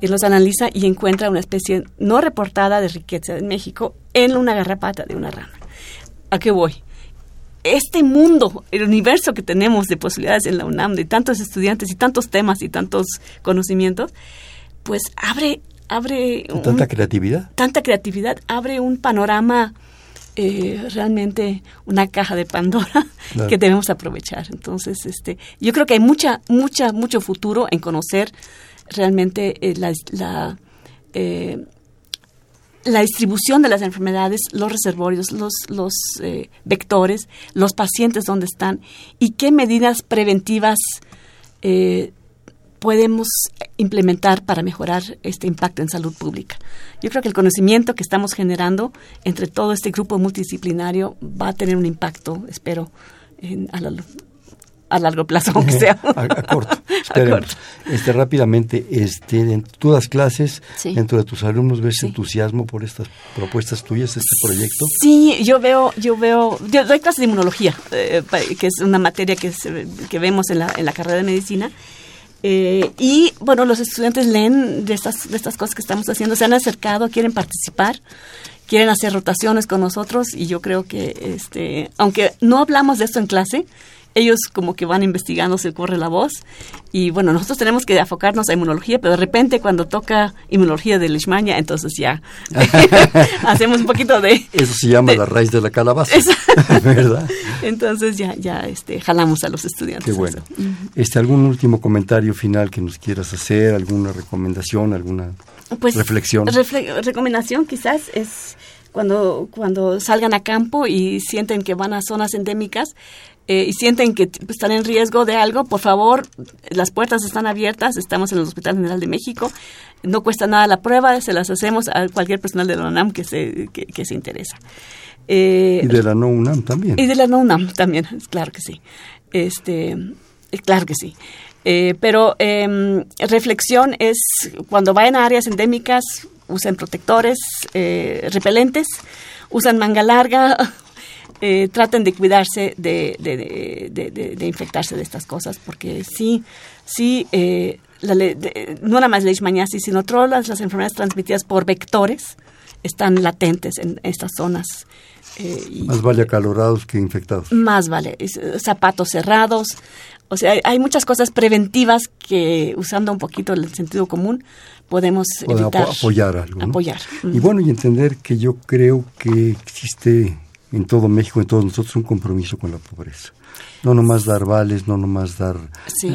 Y los analiza y encuentra una especie no reportada de riqueza en México en una garrapata de una rana. ¿A qué voy? Este mundo, el universo que tenemos de posibilidades en la UNAM, de tantos estudiantes y tantos temas y tantos conocimientos, pues abre... abre ¿Tanta creatividad? Tanta creatividad, abre un panorama eh, realmente una caja de Pandora [LAUGHS] que debemos aprovechar. Entonces, este, yo creo que hay mucha, mucha, mucho futuro en conocer realmente eh, la, la, eh, la, distribución de las enfermedades, los reservorios, los, los vectores, los pacientes donde están y qué medidas preventivas podemos implementar para mejorar este impacto en salud pública. Yo creo que el conocimiento que estamos generando entre todo este grupo multidisciplinario va a tener un impacto, espero, en, a, largo plazo, aunque sea. a, [LAUGHS] corto, Este, rápidamente, este, en todas clases, dentro de tus alumnos, ¿ves entusiasmo por estas propuestas tuyas, este proyecto? Sí, yo veo, yo veo, yo doy clases de inmunología, eh, que es una materia que, que vemos en la, en la carrera de medicina, eh, y bueno, los estudiantes leen de estas, de estas cosas que estamos haciendo, se han acercado, quieren participar, quieren hacer rotaciones con nosotros y yo creo que, este, aunque no hablamos de esto en clase, ellos como que van investigando, se corre la voz. Y bueno, nosotros tenemos que enfocarnos a inmunología, pero de repente cuando toca inmunología de Leishmania, entonces ya [LAUGHS] hacemos un poquito de... Eso se llama la raíz de la calabaza, [LAUGHS] ¿verdad? Entonces ya, ya este, jalamos a los estudiantes. Qué bueno. Este, ¿Algún último comentario final que nos quieras hacer? ¿Alguna recomendación? ¿Alguna pues, reflexión? recomendación quizás es cuando, cuando salgan a campo y sienten que van a zonas endémicas, eh, y sienten que están en riesgo de algo, por favor, las puertas están abiertas, estamos en el Hospital General de México, no cuesta nada la prueba, se las hacemos a cualquier personal de la UNAM que se, que, se interesa. Eh, y de la no UNAM también. Y de la no UNAM también, [LAUGHS] claro que sí. Este, eh, claro que sí. pero em, reflexión es cuando vayan a áreas endémicas, usen protectores repelentes, usan manga larga, [LAUGHS] eh, traten de cuidarse de, de, infectarse de estas cosas, porque sí, sí, eh, no nada más leishmaniasis, sino todas las, enfermedades transmitidas por vectores están latentes en estas zonas. Eh, más vale acalorados que infectados. Más vale, zapatos cerrados. O sea, hay, muchas cosas preventivas que, usando un poquito el sentido común, podemos evitar. apoyar algo. Apoyar. Y bueno, y entender que yo creo que existe en todo México, en todos nosotros, un compromiso con la pobreza. No nomás dar vales, no nomás dar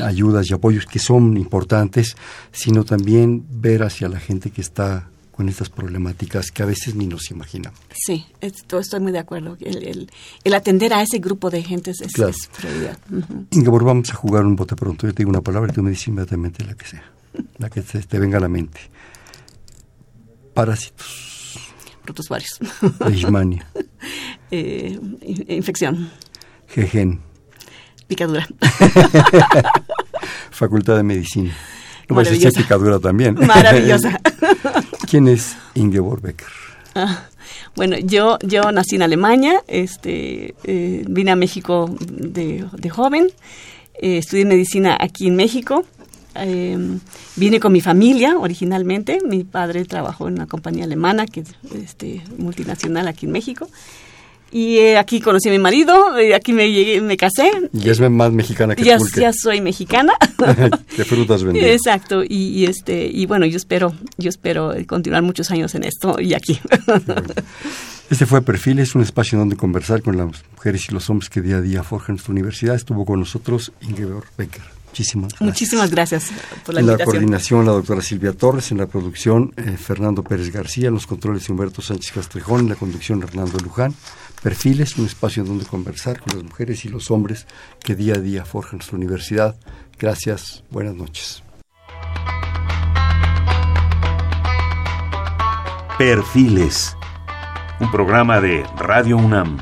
ayudas y apoyos que son importantes, sino también ver hacia la gente que está con estas problemáticas que a veces ni nos imaginamos. Sí, esto, estoy muy de acuerdo. El, el, atender a ese grupo de gente es, prioridad. Ingeborg, vamos a jugar un bote pronto. Yo te digo una palabra y tú me dices inmediatamente la que sea, la que te, te venga a la mente. Parásitos varios. Leishmania. [LAUGHS] eh, infección. Jejen. Picadura. [LAUGHS] Facultad de Medicina. No va a ser picadura también. [LAUGHS] Maravillosa. ¿Quién es Ingeborg Becker? Ah, bueno, yo, yo nací en Alemania, este, eh, vine a México de, de joven, eh, estudié medicina aquí en México, eh, vine con mi familia originalmente. Mi padre trabajó en una compañía alemana que es este, multinacional aquí en México. Y eh, aquí conocí a mi marido, y aquí me llegué, me casé. Y es más mexicana que ya, ya soy mexicana. [LAUGHS] ¿Qué frutas [LAUGHS] vendí? Exacto, y, este y bueno, yo espero yo espero continuar muchos años en esto y aquí. [LAUGHS] Este fue Perfil, es un espacio donde conversar con las mujeres y los hombres que día a día forjan nuestra universidad. Estuvo con nosotros Ingeborg Becker. Muchísimas gracias. Muchísimas gracias por la En la coordinación, la doctora Silvia Torres, en la producción, eh, Fernando Pérez García, en los controles, Humberto Sánchez Castrejón, en la conducción, Hernando Luján. Perfiles, un espacio donde conversar con las mujeres y los hombres que día a día forjan nuestra universidad. Gracias, buenas noches. Perfiles, un programa de Radio UNAM.